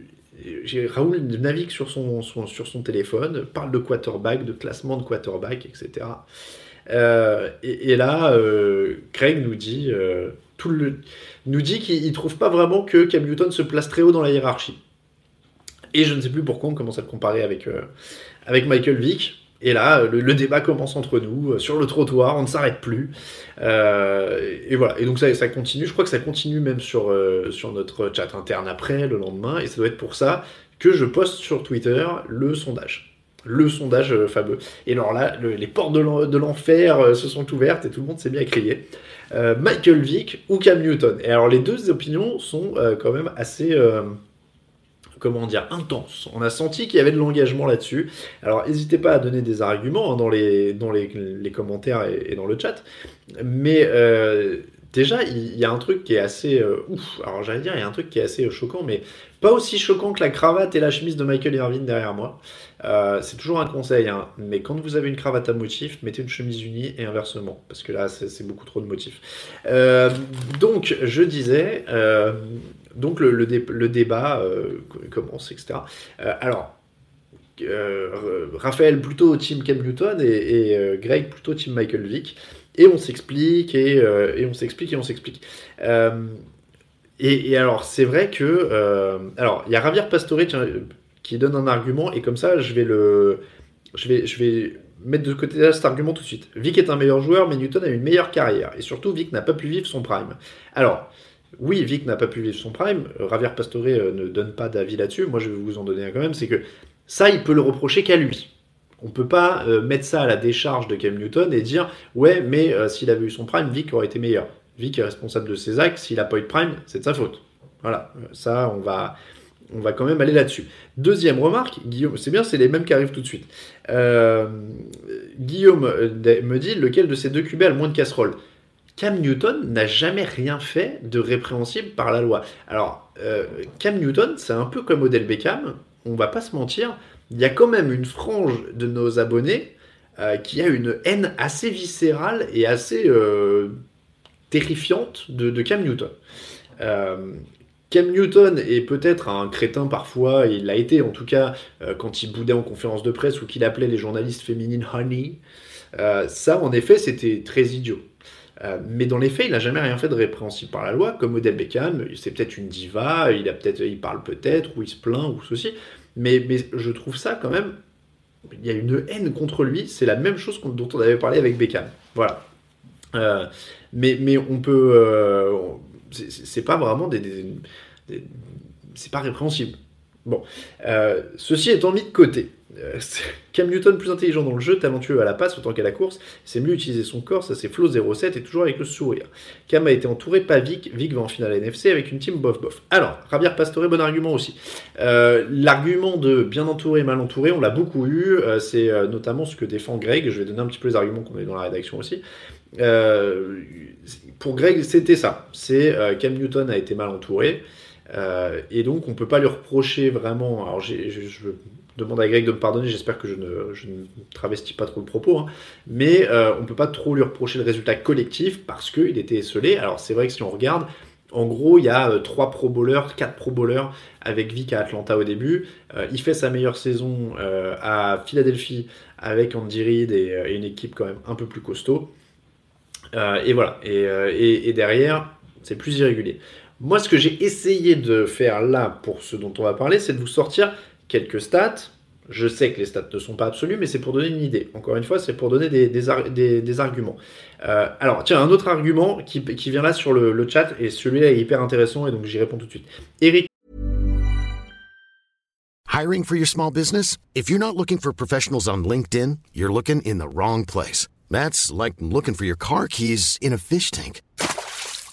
Raoul navigue sur son, téléphone, parle de quarterback, de classement de quarterback, etc. et, là, Craig nous dit, dit qu'il ne trouve pas vraiment que Cam Newton se place très haut dans la hiérarchie. Et je ne sais plus pourquoi on commence à le comparer avec, avec Michael Vick. Et là, le, débat commence entre nous, euh, sur le trottoir, on ne s'arrête plus. Euh, et voilà, et donc ça, ça continue, je crois que ça continue même sur, euh, sur notre chat interne après, le lendemain, et ça doit être pour ça que je poste sur Twitter le sondage. Le sondage fameux. Et alors là, les portes de l'enfer se sont ouvertes et tout le monde s'est mis à crier. Michael Vick ou Cam Newton? Et alors les deux opinions sont quand même assez comment dire, intense. On a senti qu'il y avait de l'engagement là-dessus. Alors, n'hésitez pas à donner des arguments hein, dans, les, dans les, commentaires et, dans le chat. Mais euh, déjà, il y, a un truc qui est assez euh, ouf. Alors, j'allais dire, il y a un truc qui est assez choquant, mais pas aussi choquant que la cravate et la chemise de Michael Irvin derrière moi. Euh, c'est toujours un conseil, hein. mais quand vous avez une cravate à motif, mettez une chemise unie et inversement, parce que là, c'est beaucoup trop de motifs. donc, je disais, donc le, débat euh, commence, etc. Euh, alors, euh, Raphaël plutôt team Cam Newton et, Greg plutôt team Michael Vick. Et on s'explique, et, on s'explique, et on s'explique. Et, alors, c'est vrai que... alors, il y a Javier Pastore qui donne un argument, et comme ça, je vais le... Je vais, je vais mettre de côté cet argument tout de suite. Vic est un meilleur joueur, mais Newton a une meilleure carrière. Et surtout, Vic n'a pas pu vivre son prime. Alors, oui, Vic n'a pas pu vivre son prime. Ravier Pastore euh, ne donne pas d'avis là-dessus. Moi, je vais vous en donner un quand même. C'est que ça, il peut le reprocher qu'à lui. On peut pas euh, mettre ça à la décharge de Cam Newton et dire ouais, mais euh, s'il avait eu son prime, Vic aurait été meilleur. Vic est responsable de ses actes. S'il n'a pas eu de prime, c'est de sa faute. Voilà, ça, on va, on va quand même aller là-dessus. Deuxième remarque, Guillaume, c'est bien, c'est les mêmes qui arrivent tout de suite. Guillaume me dit lequel de ces deux QB a le moins de casseroles? Cam Newton n'a jamais rien fait de répréhensible par la loi. Alors, euh, Cam Newton, c'est un peu comme Odell Beckham, on va pas se mentir, il y a quand même une frange de nos abonnés euh, qui a une haine assez viscérale et assez euh, terrifiante de, Cam Newton. Cam Newton est peut-être un crétin parfois, il l'a été en tout cas quand il boudait en conférence de presse ou qu'il appelait les journalistes féminines honey. ça, en effet, c'était très idiot. Mais dans les faits, il n'a jamais rien fait de répréhensible par la loi, comme Odell Beckham. C'est peut-être une diva, il a peut-être, il parle peut-être, ou il se plaint, ou ceci. Mais, je trouve ça quand même. Il y a une haine contre lui. C'est la même chose dont on avait parlé avec Beckham. Voilà. mais, mais on peut. c'est pas vraiment des c'est pas répréhensible. Bon, euh, ceci étant mis de côté, euh, Cam Newton plus intelligent dans le jeu, talentueux à la passe autant qu'à la course, c'est mieux utiliser son corps, ça c'est Flo 07 et toujours avec le sourire. Cam a été entouré pas Vic, Vic va en finale NFC avec une team bof bof. Alors, Rabier Pastore, bon argument aussi. Euh, l'argument de bien entouré, mal entouré, on l'a beaucoup eu, c'est notamment ce que défend Greg, je vais donner un petit peu les arguments qu'on a eu dans la rédaction aussi. pour Greg, c'était ça, c'est Cam Newton a été mal entouré. Euh, et donc, on peut pas lui reprocher vraiment. Alors, je, demande à Greg de me pardonner, j'espère que je ne, travestis pas trop le propos, hein. mais euh, on ne peut pas trop lui reprocher le résultat collectif parce qu'il était esselé. Alors, c'est vrai que si on regarde, en gros, il y a 3 euh, pro bowlers, 4 pro bowlers avec Vic à Atlanta au début. il fait sa meilleure saison à Philadelphie avec Andy Reid et, une équipe quand même un peu plus costaud. et voilà. Et derrière, c'est plus irrégulier. Moi, ce que j'ai essayé de faire là pour ce dont on va parler, c'est de vous sortir quelques stats. Je sais que les stats ne sont pas absolues, mais c'est pour donner une idée. Encore une fois, c'est pour donner des, des, arguments. Euh, alors, tiens, un autre argument qui, qui vient là sur le, le chat, et celui-là est hyper intéressant, et donc j'y réponds tout de suite. Eric. Hiring for your small business? If you're not looking for professionals on LinkedIn, you're looking in the wrong place. That's like looking for your car keys in a fish tank.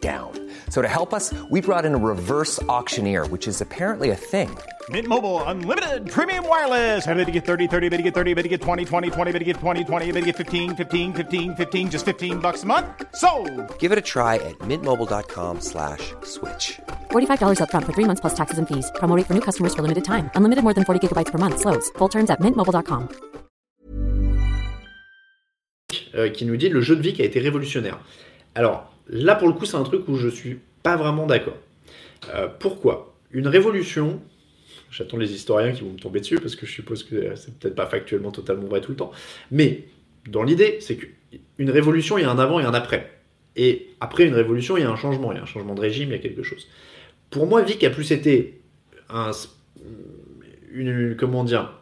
down. So to help us, we brought in a reverse auctioneer, which is apparently a thing. Mint Mobile unlimited premium wireless. Ready to get 30, 30, bit to get 30, bit to get 20, 20, 20, bit to get 20, 20, bit to get 15, 15, 15, 15 just 15 bucks a month. So, Give it a try at mintmobile.com/switch. slash $45 up front for 3 months plus taxes and fees. Promo for new customers for limited time. Unlimited more than 40 gigabytes per month slows. Full terms at mintmobile.com. Euh, qui nous dit le jeu de vie qui a été révolutionnaire. Alors, Là, pour le coup, c'est un truc où je suis pas vraiment d'accord. Euh, pourquoi? Une révolution, j'attends les historiens qui vont me tomber dessus parce que je suppose que c'est peut-être pas factuellement totalement vrai tout le temps, mais dans l'idée, c'est qu'une révolution, il y a un avant et un après. Et après une révolution, il y a un changement, il y a un changement de régime, il y a quelque chose. Pour moi, Vic a plus été un, une, comment dire,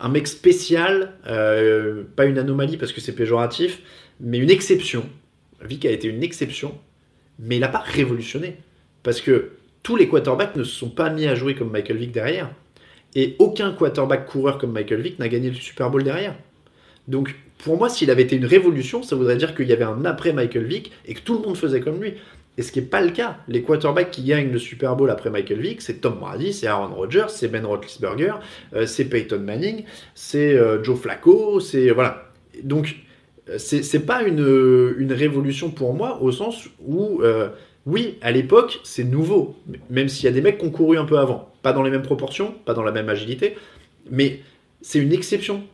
un mec spécial, euh, pas une anomalie parce que c'est péjoratif, mais une exception Vic a été une exception, mais il n'a pas révolutionné. Parce que tous les quarterbacks ne se sont pas mis à jouer comme Michael Vick derrière. Et aucun quarterback coureur comme Michael Vick n'a gagné le Super Bowl derrière. Donc pour moi, s'il avait été une révolution, ça voudrait dire qu'il y avait un après Michael Vick et que tout le monde faisait comme lui. Et ce qui n'est pas le cas. Les quarterbacks qui gagnent le Super Bowl après Michael Vick, c'est Tom Brady, c'est Aaron Rodgers, c'est Ben Roethlisberger, euh, c'est Peyton Manning, c'est euh, Joe Flacco, c'est voilà. Donc c'est pas une, révolution pour moi au sens où, euh, oui, à l'époque, c'est nouveau, même s'il y a des mecs qui ont couru un peu avant. Pas dans les mêmes proportions, pas dans la même agilité, mais c'est une exception.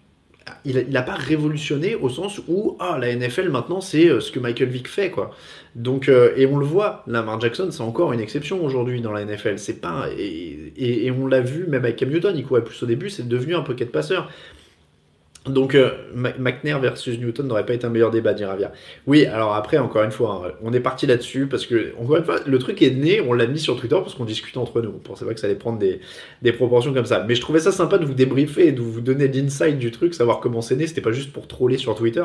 Il n'a pas révolutionné au sens où ah, la NFL maintenant c'est euh, ce que Michael Vick fait quoi. Donc euh, et on le voit, Lamar Jackson c'est encore une exception aujourd'hui dans la NFL. C'est pas et, et, on l'a vu même avec Cam Newton, il courait plus au début, c'est devenu un pocket passeur. Donc, euh, McNair versus Newton n'aurait pas été un meilleur débat, dit Ravia. Oui, alors après, encore une fois, hein, on est parti là-dessus parce que, encore une fois, le truc est né, on l'a mis sur Twitter parce qu'on discutait entre nous. On pensait pas que ça allait prendre des, proportions comme ça. Mais je trouvais ça sympa de vous débriefer et de vous donner l'insight du truc, savoir comment c'est né. C'était pas juste pour troller sur Twitter.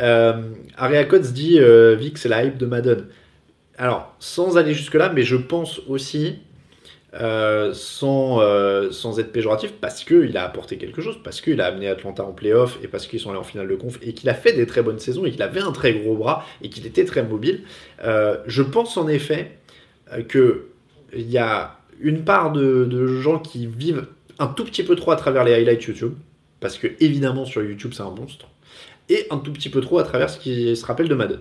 Euh, Aria Codes dit euh, Vic, c'est la hype de Madden. Alors, sans aller jusque-là, mais je pense aussi euh, sans, euh, sans être péjoratif, parce qu'il a apporté quelque chose, parce qu'il a amené Atlanta en playoff, et parce qu'ils sont allés en finale de conf, et qu'il a fait des très bonnes saisons, et qu'il avait un très gros bras, et qu'il était très mobile. Euh, je pense en effet qu'il y a une part de, de, gens qui vivent un tout petit peu trop à travers les highlights YouTube, parce que évidemment sur YouTube c'est un monstre, et un tout petit peu trop à travers ce qui se rappelle de Madden.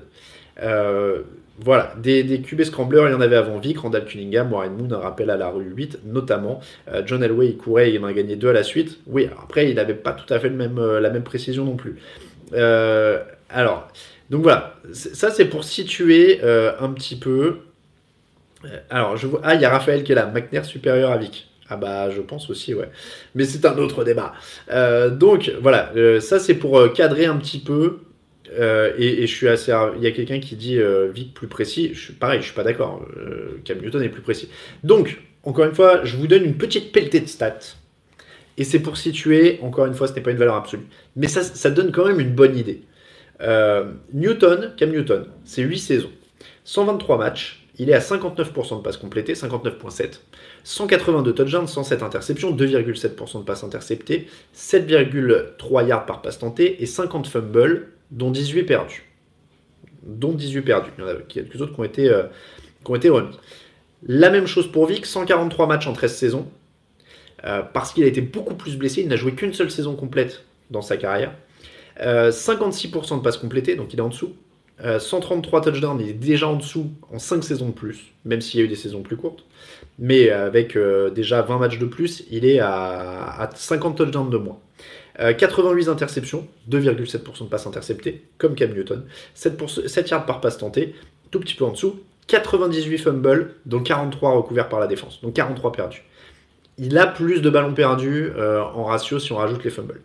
Voilà, des, des QB scramblers, il y en avait avant Vic, Randall Cunningham, Warren Moon, un rappel à la rue 8 notamment. Euh, John Elway, il courait, il en a gagné deux à la suite. Oui, après, il n'avait pas tout à fait euh, la même précision non plus. Euh, alors, donc voilà, ça c'est pour situer un petit peu. Alors, je vois. Ah, il y a Raphaël qui est là, McNair supérieur à Vic. Ah bah je pense aussi ouais. Mais c'est un autre débat. donc voilà, ça c'est pour cadrer un petit peu euh, et, je suis assez. Il y a quelqu'un qui dit euh, Vic plus précis. Je pareil, je suis pas d'accord. Euh, Cam Newton est plus précis. Donc, encore une fois, je vous donne une petite pelletée de stats. Et c'est pour situer, encore une fois, ce n'est pas une valeur absolue. Mais ça, ça donne quand même une bonne idée. Newton, Cam Newton, c'est 8 saisons. 123 matchs. Il est à 59% de passes complétées, 59,7. 182 touchdowns, 107 interceptions, 2,7% de passes interceptées, 7,3 yards par passe tentée et 50 fumbles, dont 18 perdus. Dont 18 perdus. Il y en a quelques autres qui ont été, euh, qui ont été remis. La même chose pour Vic, 143 matchs en 13 saisons. Euh, parce qu'il a été beaucoup plus blessé. Il n'a joué qu'une seule saison complète dans sa carrière. 56% euh, de passes complétées, donc il est en dessous. 133 touchdowns, il est déjà en dessous en 5 saisons de plus, même s'il y a eu des saisons plus courtes. Mais avec déjà 20 matchs de plus, il est à, à 50 touchdowns de moins. 88 euh, interceptions, 2,7% de passes interceptées, comme Cam Newton. 7, yards par passe tentée, tout petit peu en dessous. 98 fumbles, dont 43 recouverts par la défense, donc 43 perdus. Il a plus de ballons perdus euh, en ratio si on rajoute les fumbles.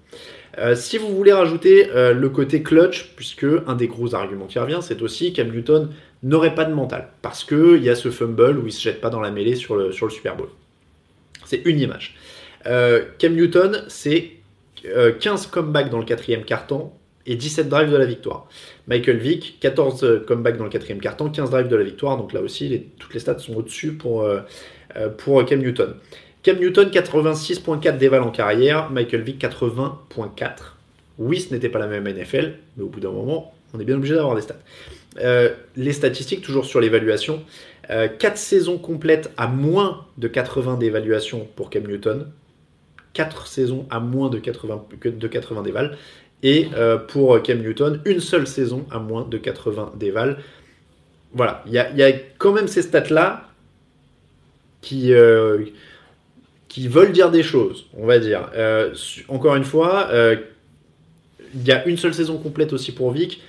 Euh, si vous voulez rajouter le côté clutch, puisque un des gros arguments qui revient, c'est aussi Cam Newton n'aurait pas de mental, parce qu'il y a ce fumble où il se jette pas dans la mêlée sur le, sur le Super Bowl. C'est une image. Cam Newton, c'est 15 euh, comebacks dans le quatrième carton et 17 drives de la victoire. Michael Vick, 14 euh, comebacks dans le quatrième carton, 15 drives de la victoire. Donc là aussi, toutes les stats sont au-dessus pour, euh, pour Cam Newton. Cam Newton, 86.4 d'éval en carrière. Michael Vick, 80.4. Oui, ce n'était pas la même NFL, mais au bout d'un moment, on est bien obligé d'avoir des stats. les statistiques, toujours sur l'évaluation. 4 saisons complètes à moins de 80 d'évaluation pour Cam Newton. 4 saisons à moins de 80, de 80 déval. Et euh, pour Cam Newton, une seule saison à moins de 80 déval. Voilà, il y a, quand même ces stats-là qui, euh, qui veulent dire des choses, on va dire. Euh, encore une fois, il y a une seule saison complète aussi pour Vic.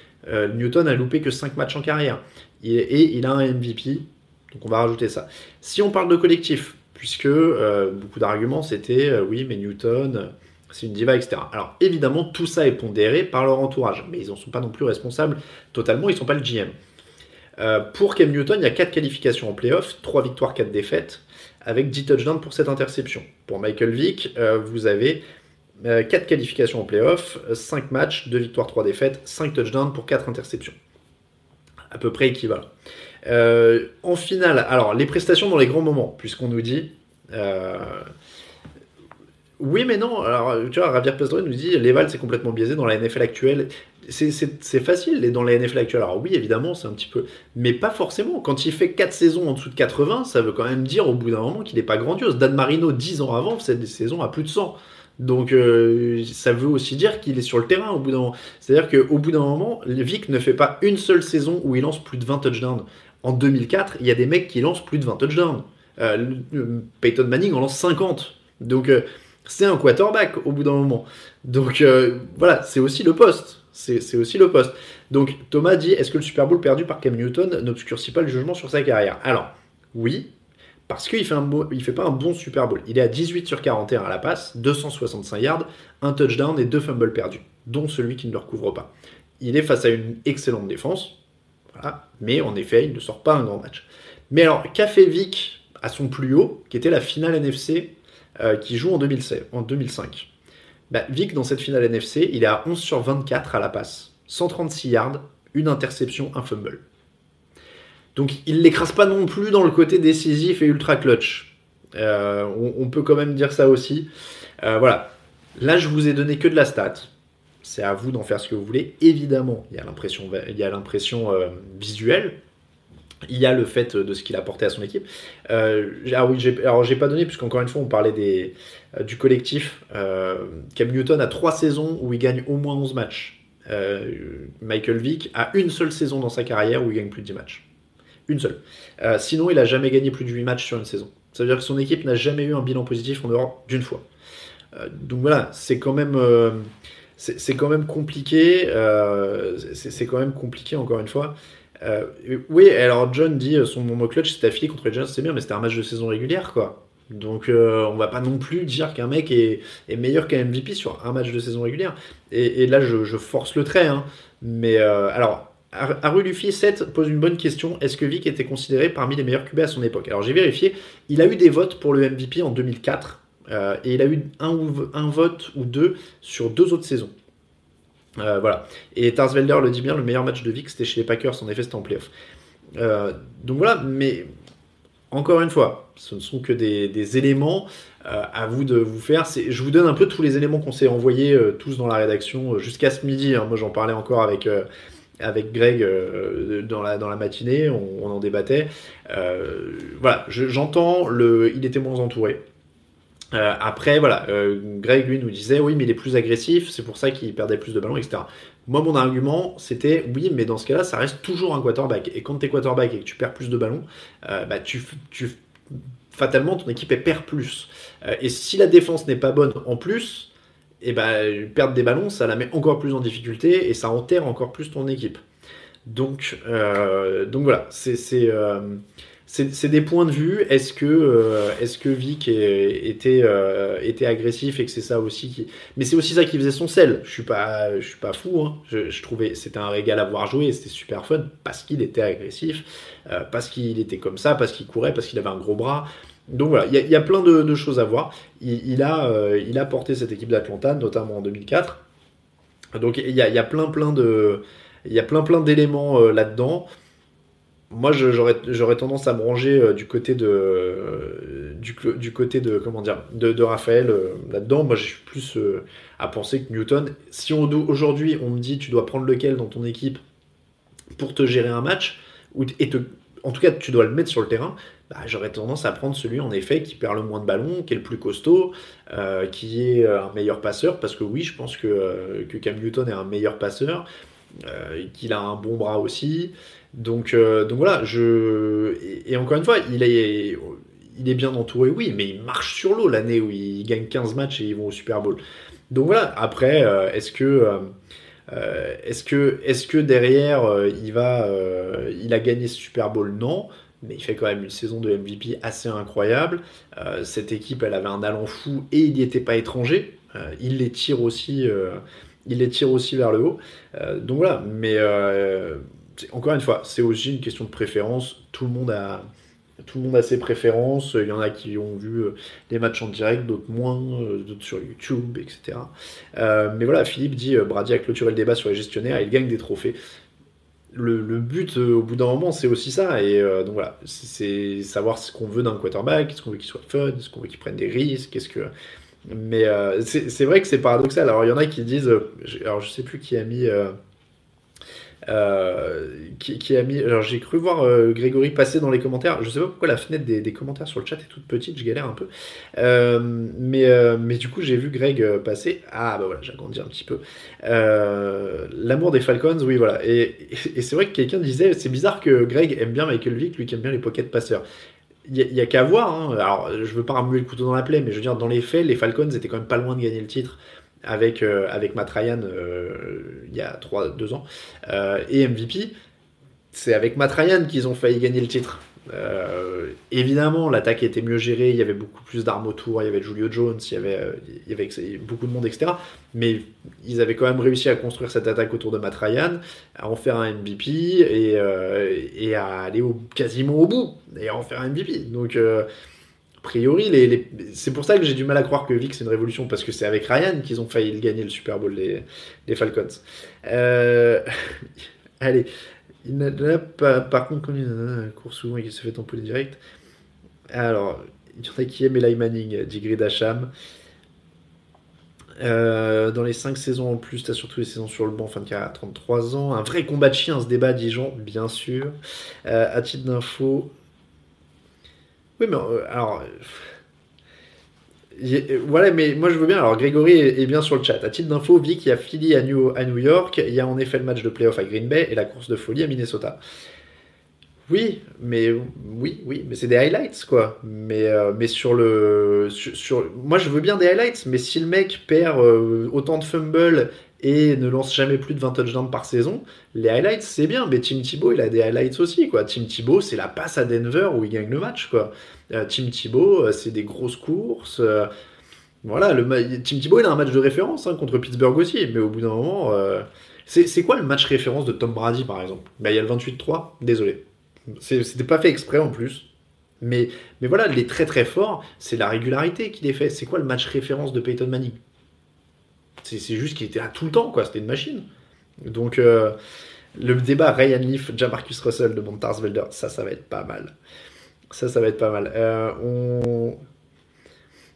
Newton a loupé que 5 matchs en carrière. et il a un MVP, donc on va rajouter ça. Si on parle de collectif, puisque euh, beaucoup d'arguments c'était euh, oui, mais Newton, c'est une diva, etc. Alors évidemment, tout ça est pondéré par leur entourage, mais ils n'en sont pas non plus responsables totalement, ils ne sont pas le GM. Euh, pour Cam Newton, il y a 4 qualifications en playoff, 3 victoires, 4 défaites, avec 10 touchdowns pour cette interception. Pour Michael Vick, vous avez 4 qualifications en playoff, 5 matchs, 2 victoires, 3 défaites, 5 touchdowns pour 4 interceptions. À peu près équivalent. Euh, en finale, alors les prestations dans les grands moments, puisqu'on nous dit. Euh, oui, mais non. Alors, tu vois, Javier Pestore nous dit Leval, c'est complètement biaisé dans la NFL actuelle. C'est facile dans la NFL actuelle. Alors, oui, évidemment, c'est un petit peu. Mais pas forcément. Quand il fait 4 saisons en dessous de 80, ça veut quand même dire au bout d'un moment qu'il n'est pas grandiose. Dan Marino, 10 ans avant, faisait des saisons à plus de 100. Donc euh, ça veut aussi dire qu'il est sur le terrain au bout d'un moment. C'est-à-dire qu'au bout d'un moment, Vic ne fait pas une seule saison où il lance plus de 20 touchdowns en 2004, il y a des mecs qui lancent plus de 20 touchdowns. Euh, Peyton Manning en lance 50. Donc euh, c'est un quarterback au bout d'un moment. Donc euh, voilà, c'est aussi le poste. C'est aussi le poste. Donc Thomas dit est-ce que le Super Bowl perdu par Cam Newton n'obscurcit pas le jugement sur sa carrière? Alors oui, parce qu'il fait, fait pas un bon Super Bowl. Il est à 18 sur 41 à la passe, 265 yards, un touchdown et deux fumbles perdus, dont celui qui ne le recouvre pas. Il est face à une excellente défense, mais en effet, il ne sort pas un grand match. Mais alors, qu'a fait Vic à son plus haut, qui était la finale NFC euh, qui joue en, 2016, en 2005 bah, Vic, dans cette finale NFC, il est à 11 sur 24 à la passe. 136 yards, une interception, un fumble. Donc il l'écrase pas non plus dans le côté décisif et ultra clutch. Euh, on, peut quand même dire ça aussi. Euh, voilà. Là, je vous ai donné que de la stat. C'est à vous d'en faire ce que vous voulez. Évidemment, il y a l'impression, euh, visuelle. Il y a le fait de ce qu'il a apporté à son équipe. Euh, ah oui, alors j'ai pas donné, puisqu'encore une fois, on parlait des, euh, du collectif. Cam Newton a trois saisons où il gagne au moins 11 matchs. Michael Vick a une seule saison dans sa carrière où il gagne plus de 10 matchs. Une seule. Euh, sinon, il a jamais gagné plus de 8 matchs sur une saison. Ça veut dire que son équipe n'a jamais eu un bilan positif en dehors d'une fois. Euh, donc voilà, c'est quand même, euh, c'est quand même compliqué. c'est quand même compliqué encore une fois. oui, alors John dit son moment clutch s'est affilié contre les Giants, c'est bien, mais c'était un match de saison régulière, quoi. Donc on va pas non plus dire qu'un mec est, meilleur qu'un MVP sur un match de saison régulière. Et, là, je, je, force le trait. Hein. Mais alors, Haru Luffy 7 pose une bonne question. Est-ce que Vic était considéré parmi les meilleurs QB à son époque? Alors j'ai vérifié. Il a eu des votes pour le MVP en 2004. Euh, et il a eu un, un, vote ou deux sur deux autres saisons. Euh, voilà. Et Tarsvelder le dit bien, le meilleur match de Vic c'était chez les Packers. En effet, c'était en playoff. Euh, donc voilà, mais encore une fois, ce ne sont que des, éléments. à vous de vous faire. Je vous donne un peu tous les éléments qu'on s'est envoyés tous dans la rédaction jusqu'à ce midi. Hein. Moi, j'en parlais encore avec avec Greg dans, la, dans la matinée, on, en débattait. Voilà, j'entends, le, il était moins entouré. Euh, après, voilà, Greg lui nous disait oui, mais il est plus agressif, c'est pour ça qu'il perdait plus de ballons, etc. Moi, mon argument, c'était oui, mais dans ce cas-là, ça reste toujours un quarterback. Et quand tu es quarterback et que tu perds plus de ballons, bah, tu, tu, fatalement, ton équipe perd plus. et si la défense n'est pas bonne en plus, et ben, perdre des ballons, ça la met encore plus en difficulté et ça enterre encore plus ton équipe. Donc, euh, donc voilà, euh, c'est des points de vue. Est-ce que, euh, est que Vic était, était agressif et que c'est ça aussi qui. Mais c'est aussi ça qui faisait son sel. Je suis pas, je suis pas fou. Hein. Je, trouvais c'était un régal à voir jouer. C'était super fun parce qu'il était agressif, parce qu'il était comme ça, parce qu'il courait, parce qu'il avait un gros bras. Donc voilà, il y, a plein de, choses à voir. Il, a, euh, il a porté cette équipe d'Atlanta, notamment en 2004. Donc il y a, plein plein de, il y a plein plein d'éléments euh, là-dedans. Moi, j'aurais tendance à me ranger euh, du côté de, du, du, côté de, comment dire, de, Raphaël là-dedans. Moi, je suis plus à penser que Newton. Si aujourd'hui on me dit tu dois prendre lequel dans ton équipe pour te gérer un match, et en tout cas tu dois le mettre sur le terrain, bah, j'aurais tendance à prendre celui en effet qui perd le moins de ballons, qui est le plus costaud, euh, qui est euh, un meilleur passeur, parce que oui, je pense que, euh, que Cam Newton est un meilleur passeur, qu'il a un bon bras aussi. Donc, donc voilà, je... Et, encore une fois, il est, il est bien entouré, oui, mais il marche sur l'eau l'année où il gagne 15 matchs et ils vont au Super Bowl. Donc voilà, après, est-ce que... est-ce que, est que derrière il va, il a gagné ce Super Bowl? Non mais il fait quand même une saison de MVP assez incroyable. Euh, cette équipe, elle avait un allant fou et il n'y était pas étranger. Euh, il les tire aussi, euh, il les tire aussi vers le haut. donc voilà, mais encore une fois, c'est aussi une question de préférence. Tout le monde a, tout le monde a ses préférences. Il y en a qui ont vu les matchs en direct, d'autres moins, d'autres sur YouTube, etc. mais voilà, Philippe dit Brady a clôturé le débat sur les gestionnaires, il gagne des trophées le, but euh, au bout d'un moment, c'est aussi ça. Et euh, donc voilà, c'est savoir ce qu'on veut d'un quarterback, est-ce qu'on veut qu'il soit fun, est-ce qu'on veut qu'il prenne des risques, est-ce que. Mais euh, c'est vrai que c'est paradoxal. Alors il y en a qui disent, alors je sais plus qui a mis euh, qui, a mis. Alors j'ai cru voir euh, Grégory passer dans les commentaires. Je sais pas pourquoi la fenêtre des, commentaires sur le chat est toute petite, je galère un peu. Euh, mais, mais du coup, j'ai vu Greg passer. Ah bah voilà, j'ai agrandi un petit peu. L'amour des Falcons, oui, voilà. Et, c'est vrai que quelqu'un disait c'est bizarre que Greg aime bien Michael Vick, lui qui aime bien les pocket passeurs. Il n'y a, qu'à voir. Hein. Alors, je veux pas remuer le couteau dans la plaie, mais je veux dire, dans les faits, les Falcons étaient quand même pas loin de gagner le titre avec, euh, avec Matt Ryan euh, il y a 3, 2 ans, euh, et MVP, c'est avec Matt Ryan qu'ils ont failli gagner le titre. évidemment, l'attaque était mieux gérée, il y avait beaucoup plus d'armes autour, il y avait Julio Jones, il y avait, il y avait beaucoup de monde, etc. Mais ils avaient quand même réussi à construire cette attaque autour de Matt Ryan, à en faire un MVP et, et à aller quasiment au bout et à en faire un MVP. Donc, priori, les, c'est pour ça que j'ai du mal à croire que Vic c'est une révolution, parce que c'est avec Ryan qu'ils ont failli gagner le Super Bowl, les, Falcons. Euh, allez, il n'a pas, par contre, comme il a un cours souvent et qu'il se fait tamponner direct. Alors, il y a qui aiment Eli Manning, dit Grid euh, dans les 5 saisons en plus, tu as surtout les saisons sur le banc, fin de carrière à 33 ans. Un vrai combat de chiens, ce débat, Dijon, bien sûr. Euh, à titre d'info, oui, mais euh, alors. Euh, voilà, mais moi je veux bien. Alors Grégory est, bien sur le chat. À titre d'info, Vic, il y a Philly à New, York. Il y a en effet le match de playoff à Green Bay et la course de folie à Minnesota. Oui, mais oui, oui, mais c'est des highlights quoi. Mais, euh, mais sur le, sur, moi je veux bien des highlights, mais si le mec perd euh, autant de fumbles et ne lance jamais plus de 20 touchdowns par saison, les highlights c'est bien. Mais Tim Thibault il a des highlights aussi quoi. Tim Thibault c'est la passe à Denver où il gagne le match quoi. Euh, Tim Thibault c'est des grosses courses. voilà, le Tim Thibault il a un match de référence hein, contre Pittsburgh aussi, mais au bout d'un moment, c'est quoi le match référence de Tom Brady par exemple? Bah, il y a le 28-3, désolé. C'était pas fait exprès en plus. Mais, mais voilà, les très très forts, c'est la régularité qui les fait. C'est quoi le match référence de Peyton Manning? C'est juste qu'il était là tout le temps, quoi. C'était une machine. Donc, euh, le débat Ryan Leaf, Jamarcus Russell de Montarsvelder, ça, ça va être pas mal. Ça, ça va être pas mal. Euh, on...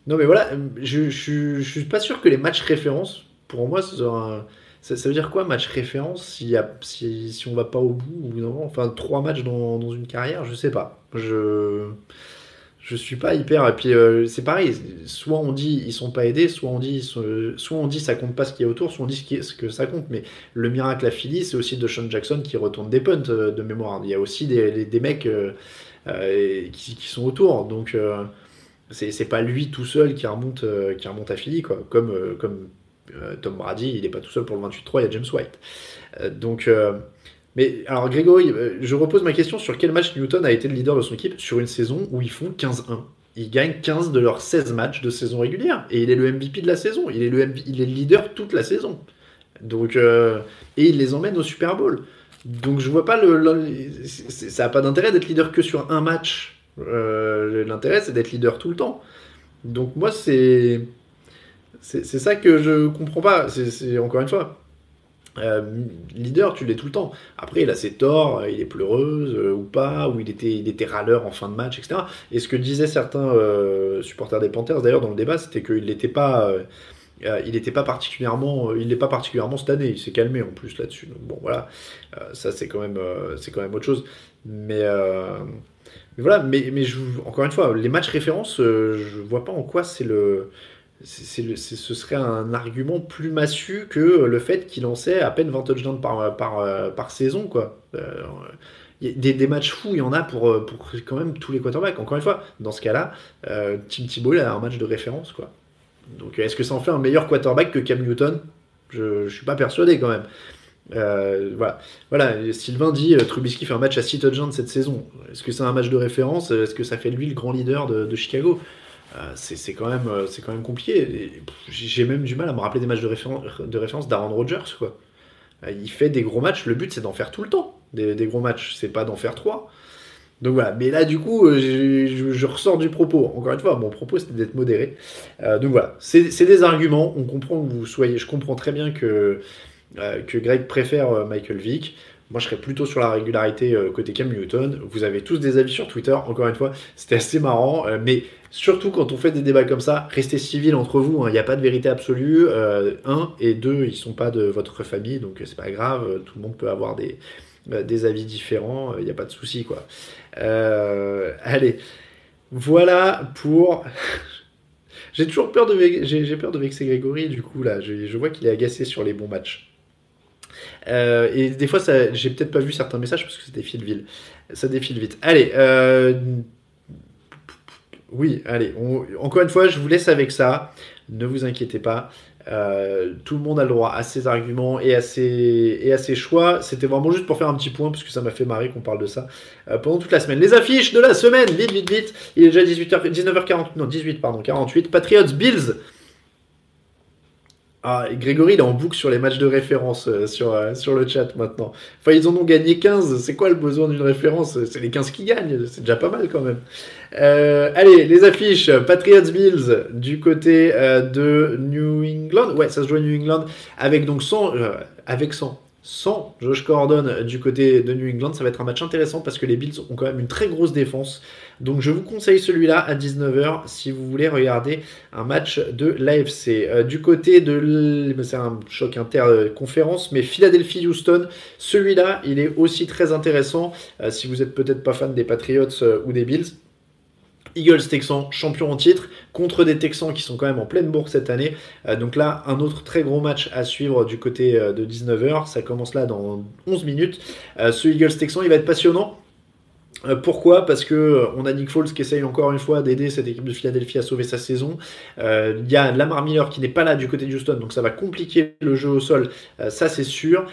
Non, mais voilà, je, je, je, suis pas sûr que les matchs références, pour moi, ça, veut dire quoi, match référence, si, si, si on va pas au bout ou non? Enfin, trois matchs dans, dans, une carrière, je sais pas. Je je suis pas hyper. Et puis euh, c'est pareil. Soit on dit ils sont pas aidés, soit on dit soit on dit ça compte pas ce qui est autour, soit on dit ce, que ça compte. Mais le miracle à Philly, c'est aussi de Sean Jackson qui retourne des punts euh, de mémoire. Il y a aussi des, des mecs euh, qui, qui, sont autour. Donc c'est pas lui tout seul qui remonte qui remonte à Philly quoi. Comme comme Tom Brady, il n'est pas tout seul pour le 28-3, il y a James White. Donc, mais alors Grégory, je repose ma question sur quel match Newton a été le leader de son équipe sur une saison où ils font 15-1 ils gagnent 15 de leurs 16 matchs de saison régulière. Et il est le MVP de la saison. Il est le, il est le leader toute la saison. Donc, et il les emmène au Super Bowl. Donc je vois pas le. ça n'a pas d'intérêt d'être leader que sur un match. L'intérêt c'est d'être leader tout le temps. Donc moi c'est. C'est ça que je comprends pas. C'est encore une fois. Euh, leader, tu l'es tout le temps. Après, il a ses torts, il est pleureuse euh, ou pas, ou il était, il était râleur en fin de match, etc. Et ce que disaient certains euh, supporters des Panthers, d'ailleurs, dans le débat, c'était qu'il n'était pas, il n'était pas particulièrement, il n'est pas particulièrement cette année. Il s'est calmé en plus là-dessus. Bon, voilà, ça c'est quand même, c'est quand même autre chose. Mais, voilà, mais, mais encore une fois, les matchs références, je vois pas en quoi c'est le ce serait un argument plus massu que le fait qu'il lançait à peine 20 touchdowns par, par, par saison. Quoi. Euh, des, des, matchs fous, il y en a pour, pour quand même tous les quarterbacks. Encore une fois, dans ce cas-là, euh, Tim Thibault a un match de référence. Quoi. Donc est-ce que ça en fait un meilleur quarterback que Cam Newton? Je ne suis pas persuadé quand même. Euh, voilà. Sylvain dit Trubisky fait un match à 6 touchdowns cette saison. Est-ce que c'est un match de référence? Est-ce que ça fait de lui le grand leader de, de Chicago? Euh, c'est quand, même, euh, quand même compliqué. J'ai même du mal à me rappeler des matchs de, de référence d'Aaron Rodgers. Quoi. Euh, il fait des gros matchs, le but c'est d'en faire tout le temps. Des, gros matchs, c'est pas d'en faire trois. Donc voilà, mais là du coup, je, ressors du propos. Encore une fois, mon propos c'était d'être modéré. donc voilà, c'est des arguments. On comprend que vous soyez. Je comprends très bien que, que Greg préfère Michael Vick. Moi, je serais plutôt sur la régularité côté Cam Newton. Vous avez tous des avis sur Twitter. Encore une fois, c'était assez marrant. mais Surtout quand on fait des débats comme ça, restez civils entre vous, hein. il n'y a pas de vérité absolue. Euh, un, et deux, ils ne sont pas de votre famille, donc c'est pas grave, tout le monde peut avoir des, euh, des avis différents, il n'y a pas de souci quoi. Euh, allez, voilà pour. j'ai toujours peur de, j'ai, peur de vexer Grégory, du coup là, je vois qu'il est agacé sur les bons matchs. Et des fois, j'ai peut-être pas vu certains messages parce que ça défile vite. Ça défile vite. Allez, oui, allez, encore une fois, je vous laisse avec ça. Ne vous inquiétez pas. Euh, tout le monde a le droit à ses arguments et à ses, et à ses choix. C'était vraiment juste pour faire un petit point, parce que ça m'a fait marrer qu'on parle de ça euh, pendant toute la semaine. Les affiches de la semaine, vite, vite, vite. Il est déjà 18h, 19h40, non, 18, pardon, 48. Patriots, Bills. Ah, Grégory, il est en boucle sur les matchs de référence euh, sur, euh, sur le chat maintenant. Enfin, ils en ont gagné 15. C'est quoi le besoin d'une référence? C'est les 15 qui gagnent. C'est déjà pas mal quand même. Euh, allez, les affiches. Patriots Bills du côté de New England. Ouais, ça se joue à New England. Avec donc 100. avec 100 sans Josh Gordon du côté de New England. Ça va être un match intéressant parce que les Bills ont quand même une très grosse défense. Donc je vous conseille celui-là à 19h si vous voulez regarder un match de l'AFC. Euh, du côté de... C'est un choc interconférence, mais Philadelphie-Houston, celui-là, il est aussi très intéressant euh, si vous êtes peut-être pas fan des Patriots euh, ou des Bills. Eagles Texans, champion en titre, contre des Texans qui sont quand même en pleine bourse cette année. Euh, donc là, un autre très gros match à suivre du côté euh, de 19h. Ça commence là dans 11 minutes. Euh, ce Eagles Texans, il va être passionnant. Euh, pourquoi? Parce que euh, on a Nick Foles qui essaye encore une fois d'aider cette équipe de Philadelphie à sauver sa saison. Euh, il y a Lamar Miller qui n'est pas là du côté de Houston, donc ça va compliquer le jeu au sol, ça c'est sûr,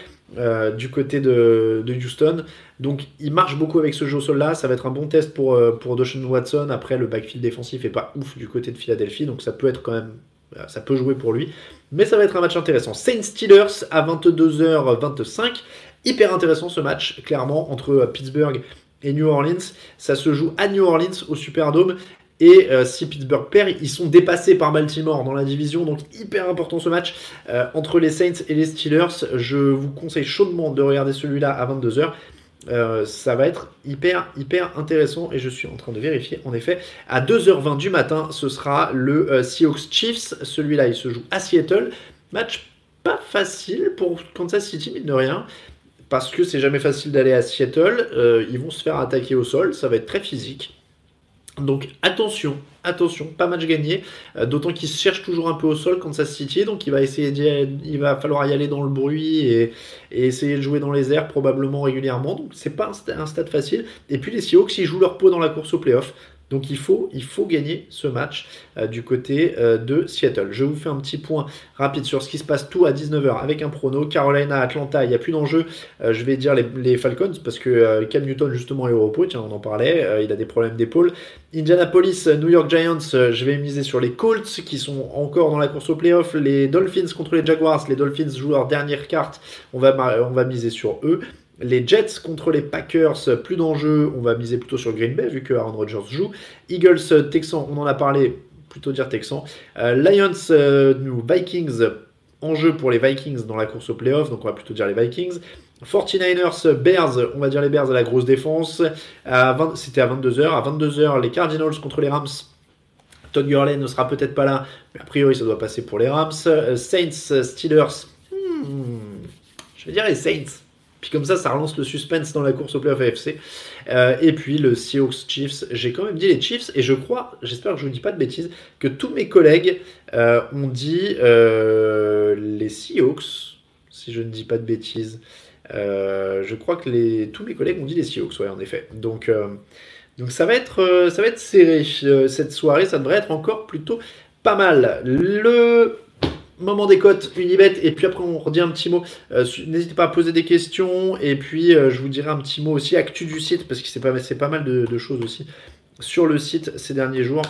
du côté de, Houston. Donc il marche beaucoup avec ce jeu au sol là, ça va être un bon test pour, pour Dawson Watson. Après le backfield défensif est pas ouf du côté de Philadelphie, donc ça peut être quand même ça peut jouer pour lui. Mais ça va être un match intéressant. Saints Steelers à 22h25. Hyper intéressant ce match, clairement, entre Pittsburgh et New Orleans. Ça se joue à New Orleans au Superdome. Et euh, si Pittsburgh perd, ils sont dépassés par Baltimore dans la division. Donc hyper important ce match euh, entre les Saints et les Steelers. Je vous conseille chaudement de regarder celui-là à 22h. Euh, ça va être hyper hyper intéressant et je suis en train de vérifier en effet à 2h20 du matin ce sera le Seahawks Chiefs celui-là il se joue à Seattle match pas facile pour Kansas City mine de rien parce que c'est jamais facile d'aller à Seattle. Euh, ils vont se faire attaquer au sol, ça va être très physique. Donc attention, attention, pas match gagné, euh, d'autant qu'ils se cherchent toujours un peu au sol quand ça se City, donc il va essayer il va falloir y aller dans le bruit et, essayer de jouer dans les airs probablement régulièrement, donc c'est pas un, un, stade facile. Et puis les Seahawks, ils jouent leur peau dans la course au playoff, donc il faut, il faut gagner ce match euh, du côté euh, de Seattle. Je vous fais un petit point rapide sur ce qui se passe tout à 19h avec un prono. Carolina, Atlanta, il n'y a plus d'enjeu. Euh, je vais dire les, Falcons parce que Cam Newton justement est au repos, tiens on en parlait, il a des problèmes d'épaule. Indianapolis, New York Giants, je vais miser sur les Colts qui sont encore dans la course au playoff. Les Dolphins contre les Jaguars, les Dolphins jouent leur dernière carte, on va, on va miser sur eux. Les Jets contre les Packers, plus d'enjeux, on va miser plutôt sur Green Bay vu que Aaron Rodgers joue. Eagles, Texans, on en a parlé, plutôt dire Texans. Euh, Lions, euh, Vikings, enjeu pour les Vikings dans la course au playoff, donc on va plutôt dire les Vikings. 49ers, Bears, on va dire les Bears à la grosse défense. C'était à 22h. À 22h, les Cardinals contre les Rams. Todd Gurley ne sera peut-être pas là, mais a priori ça doit passer pour les Rams. Euh, Saints, Steelers. Hmm, je vais dire les Saints. Puis comme ça, ça relance le suspense dans la course au playoff AFC. Euh, et puis le Seahawks Chiefs. J'ai quand même dit les Chiefs et je crois, j'espère que je ne dis pas de bêtises, que tous mes collègues euh, ont dit euh, les Seahawks, si je ne dis pas de bêtises. je crois que tous mes collègues ont dit les Seahawks, ouais, en effet. Donc, donc ça, va être, ça va être serré cette soirée. Ça devrait être encore plutôt pas mal. Le moment des cotes, Unibet, et puis après on redit un petit mot. Euh, n'hésitez pas à poser des questions, et puis euh, je vous dirai un petit mot aussi, actu du site, parce que c'est pas, pas mal de, choses aussi sur le site ces derniers jours.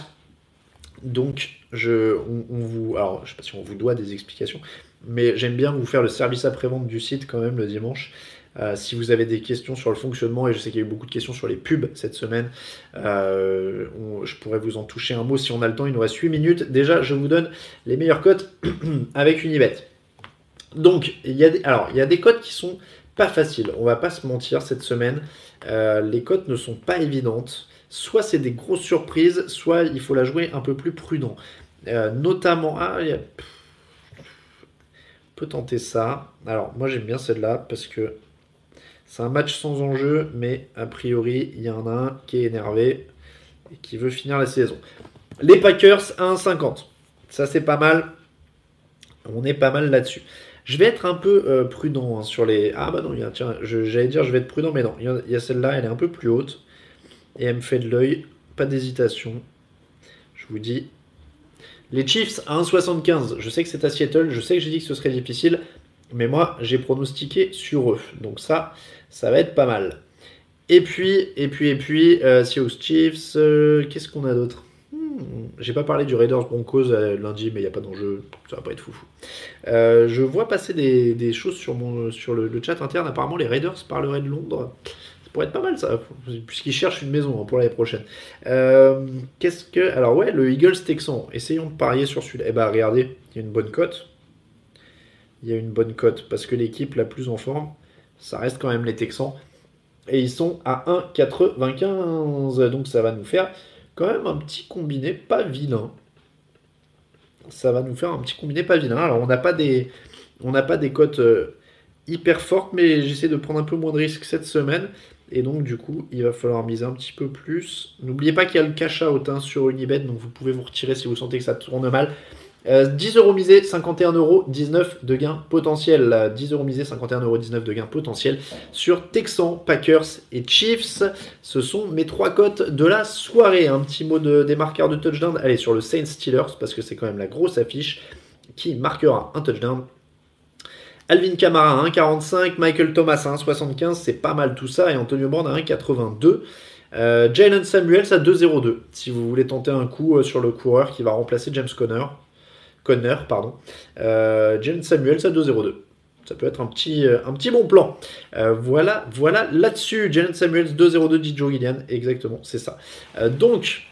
Donc, je, vous, alors je sais pas si on vous doit des explications, mais j'aime bien vous faire le service après-vente du site quand même le dimanche. Euh, si vous avez des questions sur le fonctionnement, et je sais qu'il y a eu beaucoup de questions sur les pubs cette semaine, euh, je pourrais vous en toucher un mot si on a le temps. Il nous reste 8 minutes. Déjà, je vous donne les meilleures cotes avec Unibet. Donc, il y, a des, alors, il y a des cotes qui sont pas faciles. On va pas se mentir cette semaine. Euh, les cotes ne sont pas évidentes. Soit c'est des grosses surprises, soit il faut la jouer un peu plus prudent. notamment, ah, peut tenter ça. Alors, moi j'aime bien celle-là parce que c'est un match sans enjeu, mais a priori, il y en a un qui est énervé et qui veut finir la saison. Les Packers à 1,50. Ça, c'est pas mal. On est pas mal là-dessus. Je vais être un peu euh, prudent hein, sur les. Ah bah non, il y a, tiens, j'allais dire je vais être prudent, mais non, il y a, celle-là, elle est un peu plus haute. Et elle me fait de l'œil. Pas d'hésitation. Je vous dis. Les Chiefs à 1,75. Je sais que c'est à Seattle. Je sais que j'ai dit que ce serait difficile. Mais moi, j'ai pronostiqué sur eux. Donc ça, ça va être pas mal. Et puis, et puis, et puis, euh, Seahawks Chiefs, euh, qu'est-ce qu'on a d'autre? Hmm, J'ai pas parlé du Raiders Broncos euh, lundi, mais il n'y a pas d'enjeu, ça va pas être foufou. Euh, je vois passer des, choses sur, mon, sur le, chat interne. Apparemment, les Raiders parleraient de Londres. Ça pourrait être pas mal, ça, puisqu'ils cherchent une maison hein, pour l'année prochaine. qu'est-ce que. Alors, ouais, le Eagles Texan. Essayons de parier sur celui-là. Eh bah, regardez, il y a une bonne cote. Il y a une bonne cote parce que l'équipe la plus en forme, ça reste quand même les Texans. Et ils sont à 1,95. Donc ça va nous faire quand même un petit combiné pas vilain. Ça va nous faire un petit combiné pas vilain. Alors on n'a pas des, cotes euh, hyper fortes, mais j'essaie de prendre un peu moins de risques cette semaine. Et donc du coup, il va falloir miser un petit peu plus. N'oubliez pas qu'il y a le cash out hein, sur Unibet, donc vous pouvez vous retirer si vous sentez que ça tourne mal. 10 euros misés, 51 euros 19 de gain potentiel. 10 euros misés, 51 euros 19 de gain potentiel sur Texans, Packers et Chiefs. Ce sont mes trois cotes de la soirée. Un petit mot de, des de touchdown. Allez, sur le Saints Steelers, parce que c'est quand même la grosse affiche qui marquera un touchdown. Alvin Kamara 1,45, Michael Thomas 1,75, c'est pas mal tout ça, et Antonio Brown à 1,82. Euh, Jalen Samuels à 2,02, si vous voulez tenter un coup euh, sur le coureur qui va remplacer James Conner. Conner, pardon. Euh, Jalen Samuels à 2,02. Ça peut être un petit, petit bon plan. voilà, voilà là-dessus. Jalen Samuels 2,02 dit Joe Gillian. Exactement, c'est ça. donc,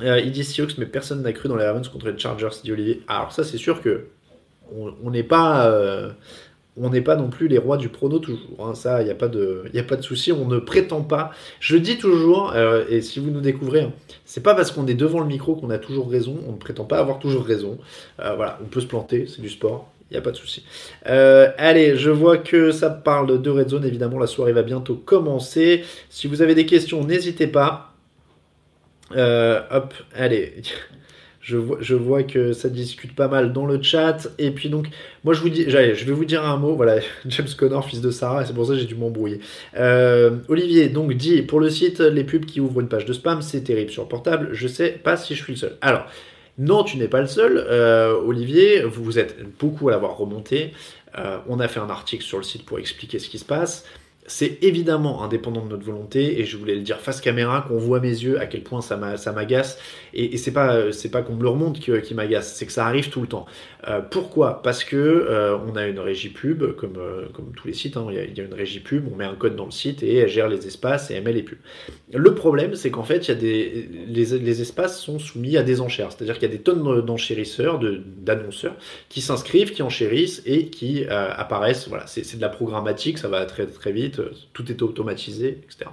il dit Seahawks, mais personne n'a cru dans les Ravens contre les Chargers, dit Olivier. Alors, ça, c'est sûr que on n'est pas on n'est pas non plus les rois du prono toujours. Hein. Ça, il n'y a pas de, a pas de souci. On ne prétend pas. Je dis toujours, euh, et si vous nous découvrez, hein, c'est pas parce qu'on est devant le micro qu'on a toujours raison. On ne prétend pas avoir toujours raison. Euh, voilà, on peut se planter, c'est du sport. Il n'y a pas de souci. Euh, allez, je vois que ça parle de Red Zone. Évidemment, la soirée va bientôt commencer. Si vous avez des questions, n'hésitez pas. hop, allez. Je vois, que ça discute pas mal dans le chat. Et puis donc, moi je vous dis, je vais vous dire un mot. Voilà, James Connor, fils de Sarah, c'est pour ça que j'ai dû m'embrouiller. Euh, Olivier, donc dit pour le site, les pubs qui ouvrent une page de spam, c'est terrible sur portable. Je sais pas si je suis le seul. Alors, non, tu n'es pas le seul. Euh, Olivier, vous êtes beaucoup à l'avoir remonté. Euh, on a fait un article sur le site pour expliquer ce qui se passe c'est évidemment indépendant de notre volonté, et je voulais le dire face caméra, qu'on voit mes yeux à quel point ça m'agace, et, c'est pas, pas qu'on me le remonte qui, m'agace, c'est que ça arrive tout le temps. Euh, pourquoi? Parce que euh, on a une régie pub, comme, euh, tous les sites, hein, il, y a, une régie pub, on met un code dans le site et elle gère les espaces et elle met les pubs. Le problème, c'est qu'en fait, les, espaces sont soumis à des enchères, c'est-à-dire qu'il y a des tonnes d'enchérisseurs, d'annonceurs qui s'inscrivent, qui enchérissent et qui apparaissent. Voilà, c'est de la programmatique, ça va très très vite, tout est automatisé, etc.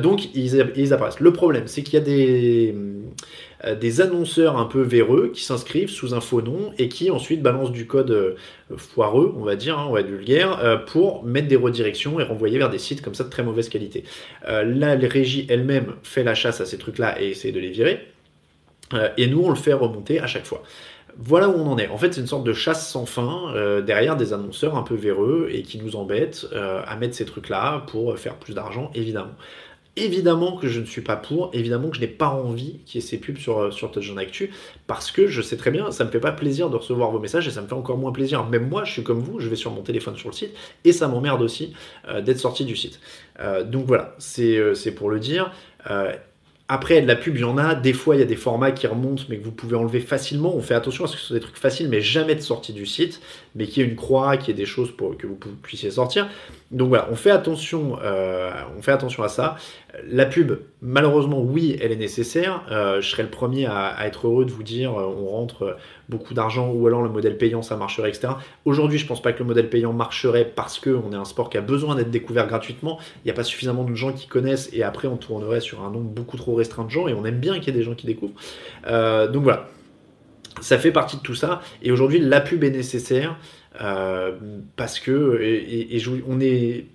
donc ils, apparaissent. Le problème, c'est qu'il y a des euh, des annonceurs un peu véreux qui s'inscrivent sous un faux nom et qui ensuite balancent du code euh, foireux, on va dire, on va être vulgaire, euh, pour mettre des redirections et renvoyer vers des sites comme ça de très mauvaise qualité. là, les régies elles-mêmes fait la chasse à ces trucs-là et essaient de les virer. et nous, on le fait remonter à chaque fois. Voilà où on en est. En fait, c'est une sorte de chasse sans fin derrière des annonceurs un peu véreux et qui nous embêtent à mettre ces trucs-là pour faire plus d'argent, évidemment. Évidemment que je ne suis pas pour, évidemment que je n'ai pas envie qu'il y ait ces pubs sur, euh, sur Touchdown Actu, parce que je sais très bien, ça me fait pas plaisir de recevoir vos messages et ça me fait encore moins plaisir. Même moi, je suis comme vous, je vais sur mon téléphone sur le site et ça m'emmerde aussi euh, d'être sorti du site. Euh, donc voilà, c'est pour le dire. Après, la pub, il y en a. Des fois, il y a des formats qui remontent, mais que vous pouvez enlever facilement. On fait attention à ce que ce soit des trucs faciles, mais jamais de sortie du site, mais qu'il y ait une croix, qu'il y ait des choses pour que vous puissiez sortir. Donc voilà, on fait attention, euh, on fait attention à ça. La pub, malheureusement, oui, elle est nécessaire. Euh, je serais le premier à, être heureux de vous dire, euh, on rentre beaucoup d'argent, ou alors le modèle payant, ça marcherait, etc. Aujourd'hui, je pense pas que le modèle payant marcherait parce qu'on est un sport qui a besoin d'être découvert gratuitement. Il n'y a pas suffisamment de gens qui connaissent, et après, on tournerait sur un nombre beaucoup trop restreint de gens, et on aime bien qu'il y ait des gens qui découvrent. donc voilà, ça fait partie de tout ça. Et aujourd'hui, la pub est nécessaire. Euh, parce que, et, on est,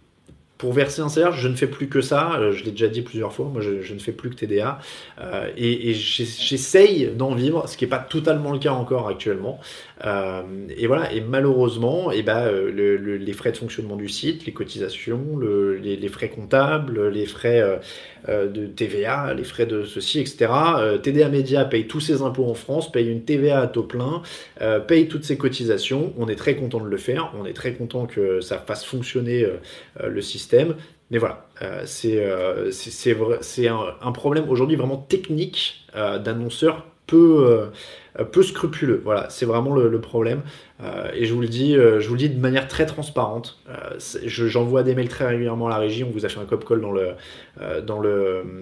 pour verser un salaire, je ne fais plus que ça. Euh, je l'ai déjà dit plusieurs fois. Moi, je, ne fais plus que TDA. Euh, et, j'essaye d'en vivre, ce qui n'est pas totalement le cas encore actuellement. Et voilà. Et malheureusement, et eh ben, les frais de fonctionnement du site, les cotisations, les, frais comptables, les frais euh, de TVA, les frais de ceci, etc. Euh, TDA Média paye tous ses impôts en France, paye une TVA à taux plein, euh, paye toutes ses cotisations. On est très content de le faire, on est très content que ça fasse fonctionner le système. Mais voilà, c'est un, un, problème aujourd'hui vraiment technique d'annonceurs peu, peu scrupuleux. Voilà, c'est vraiment le, problème. et je vous le dis, je vous le dis de manière très transparente. J'envoie des mails très régulièrement à la régie. On vous a un cop call dans le dans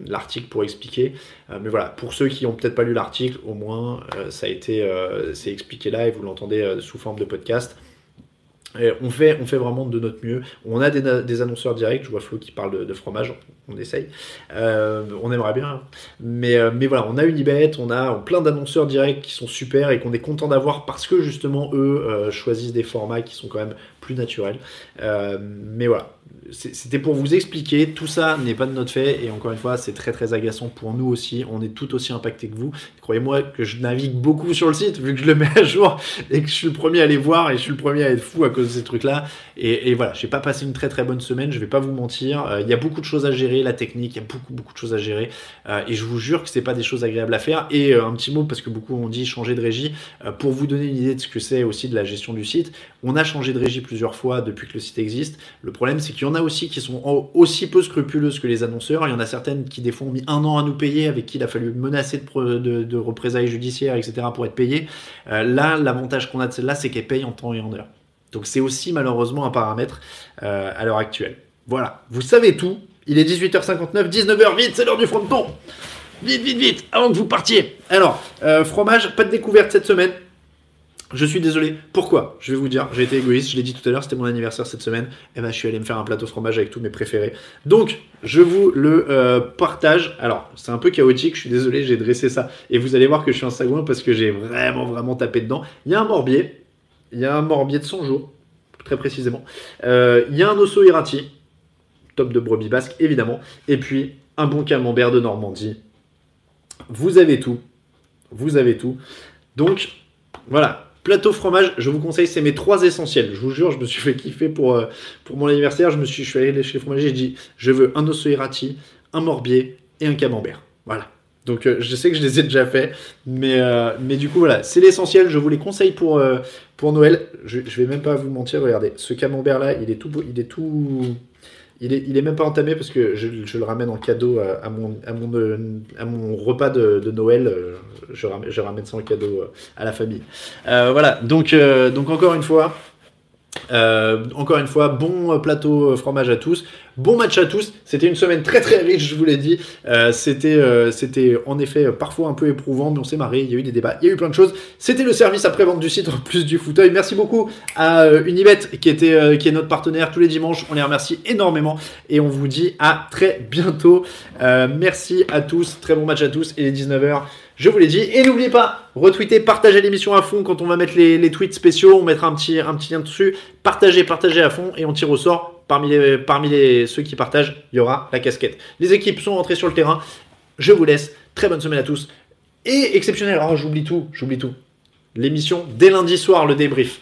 l'article pour expliquer. mais voilà, pour ceux qui ont peut-être pas lu l'article, au moins ça a été c'est expliqué là et vous l'entendez sous forme de podcast on fait, on fait vraiment de notre mieux. On a des, annonceurs directs. Je vois Flo qui parle de, fromage. On essaye. Euh, on aimerait bien. Mais, euh, voilà, on a Unibet, on a plein d'annonceurs directs qui sont super et qu'on est content d'avoir parce que justement eux euh, choisissent des formats qui sont quand même plus naturels. mais voilà, c'était pour vous expliquer, tout ça n'est pas de notre fait, et encore une fois, c'est très très agaçant pour nous aussi, on est tout aussi impacté que vous. Croyez-moi que je navigue beaucoup sur le site, vu que je le mets à jour, et que je suis le premier à aller voir, et je suis le premier à être fou à cause de ces trucs-là. Et, et voilà, j'ai pas passé une très très bonne semaine, je vais pas vous mentir, euh, il y a beaucoup de choses à gérer, la technique, il y a beaucoup beaucoup de choses à gérer, euh, et je vous jure que c'est pas des choses agréables à faire. Et euh, un petit mot, parce que beaucoup ont dit changer de régie, pour vous donner une idée de ce que c'est aussi de la gestion du site, on a changé de régie fois depuis que le site existe. Le problème, c'est qu'il y en a aussi qui sont aussi peu scrupuleuses que les annonceurs. Il y en a certaines qui, des fois, ont mis un an à nous payer, avec qui il a fallu menacer de, de, représailles judiciaires, etc., pour être payé. Euh, là, l'avantage qu'on a de celle-là, c'est qu'elle paye en temps et en heure. Donc, c'est aussi malheureusement un paramètre euh, à l'heure actuelle. Voilà, vous savez tout. Il est 18h59, 19h, vite, c'est l'heure du fronton. Vite, vite, vite, avant que vous partiez. Alors, euh, fromage, pas de découverte cette semaine. Je suis désolé. Pourquoi? Je vais vous dire, j'ai été égoïste, je l'ai dit tout à l'heure, c'était mon anniversaire cette semaine. Et eh ben, je suis allé me faire un plateau fromage avec tous mes préférés. Donc, je vous le euh, partage. Alors, c'est un peu chaotique, je suis désolé, j'ai dressé ça. Et vous allez voir que je suis un sagouin parce que j'ai vraiment, vraiment tapé dedans. Il y a un morbier. Il y a un morbier de 100 jours, très précisément. Euh, il y a un osso irati, top de brebis basque, évidemment. Et puis, un bon camembert de Normandie. Vous avez tout. Vous avez tout. Donc, voilà, Plateau fromage, je vous conseille, c'est mes trois essentiels. Je vous jure, je me suis fait kiffer pour, euh, pour mon anniversaire. Je me suis, je suis allé chez les fromagers, j'ai dit, je veux un osso irati, un morbier et un camembert. Voilà. Donc euh, je sais que je les ai déjà fait, mais, euh, mais du coup voilà, c'est l'essentiel. Je vous les conseille pour, Noël. Je, je vais même pas vous mentir, regardez, ce camembert là, il est tout, il est tout, il est, il est même pas entamé parce que je, le ramène en cadeau à, mon, à, mon, à mon repas de, Noël. Je ramène, je ramène ça en cadeau à la famille. Euh, voilà, donc, euh, donc encore une fois, euh, encore une fois, bon plateau fromage à tous, bon match à tous. C'était une semaine très très riche, je vous l'ai dit. Euh, c'était, en effet parfois un peu éprouvant, mais on s'est marré. Il y a eu des débats, il y a eu plein de choses. C'était le service après vente du site en plus du fauteuil. Merci beaucoup à Unibet qui qui est notre partenaire tous les dimanches. On les remercie énormément et on vous dit à très bientôt. merci à tous, très bon match à tous. Et les 19h. Je vous l'ai dit. Et n'oubliez pas, retweetez, partagez l'émission à fond. Quand on va mettre les, tweets spéciaux, on mettra un petit, lien dessus. Partagez, partagez à fond et on tire au sort. Parmi, ceux qui partagent, il y aura la casquette. Les équipes sont rentrées sur le terrain. Je vous laisse. Très bonne semaine à tous. Et exceptionnel, oh j'oublie tout, j'oublie tout. L'émission dès lundi soir, le débrief.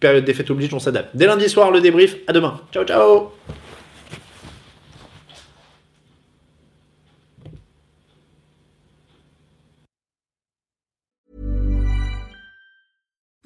Période des fêtes oblige, on s'adapte. Dès lundi soir, le débrief. À demain. Ciao, ciao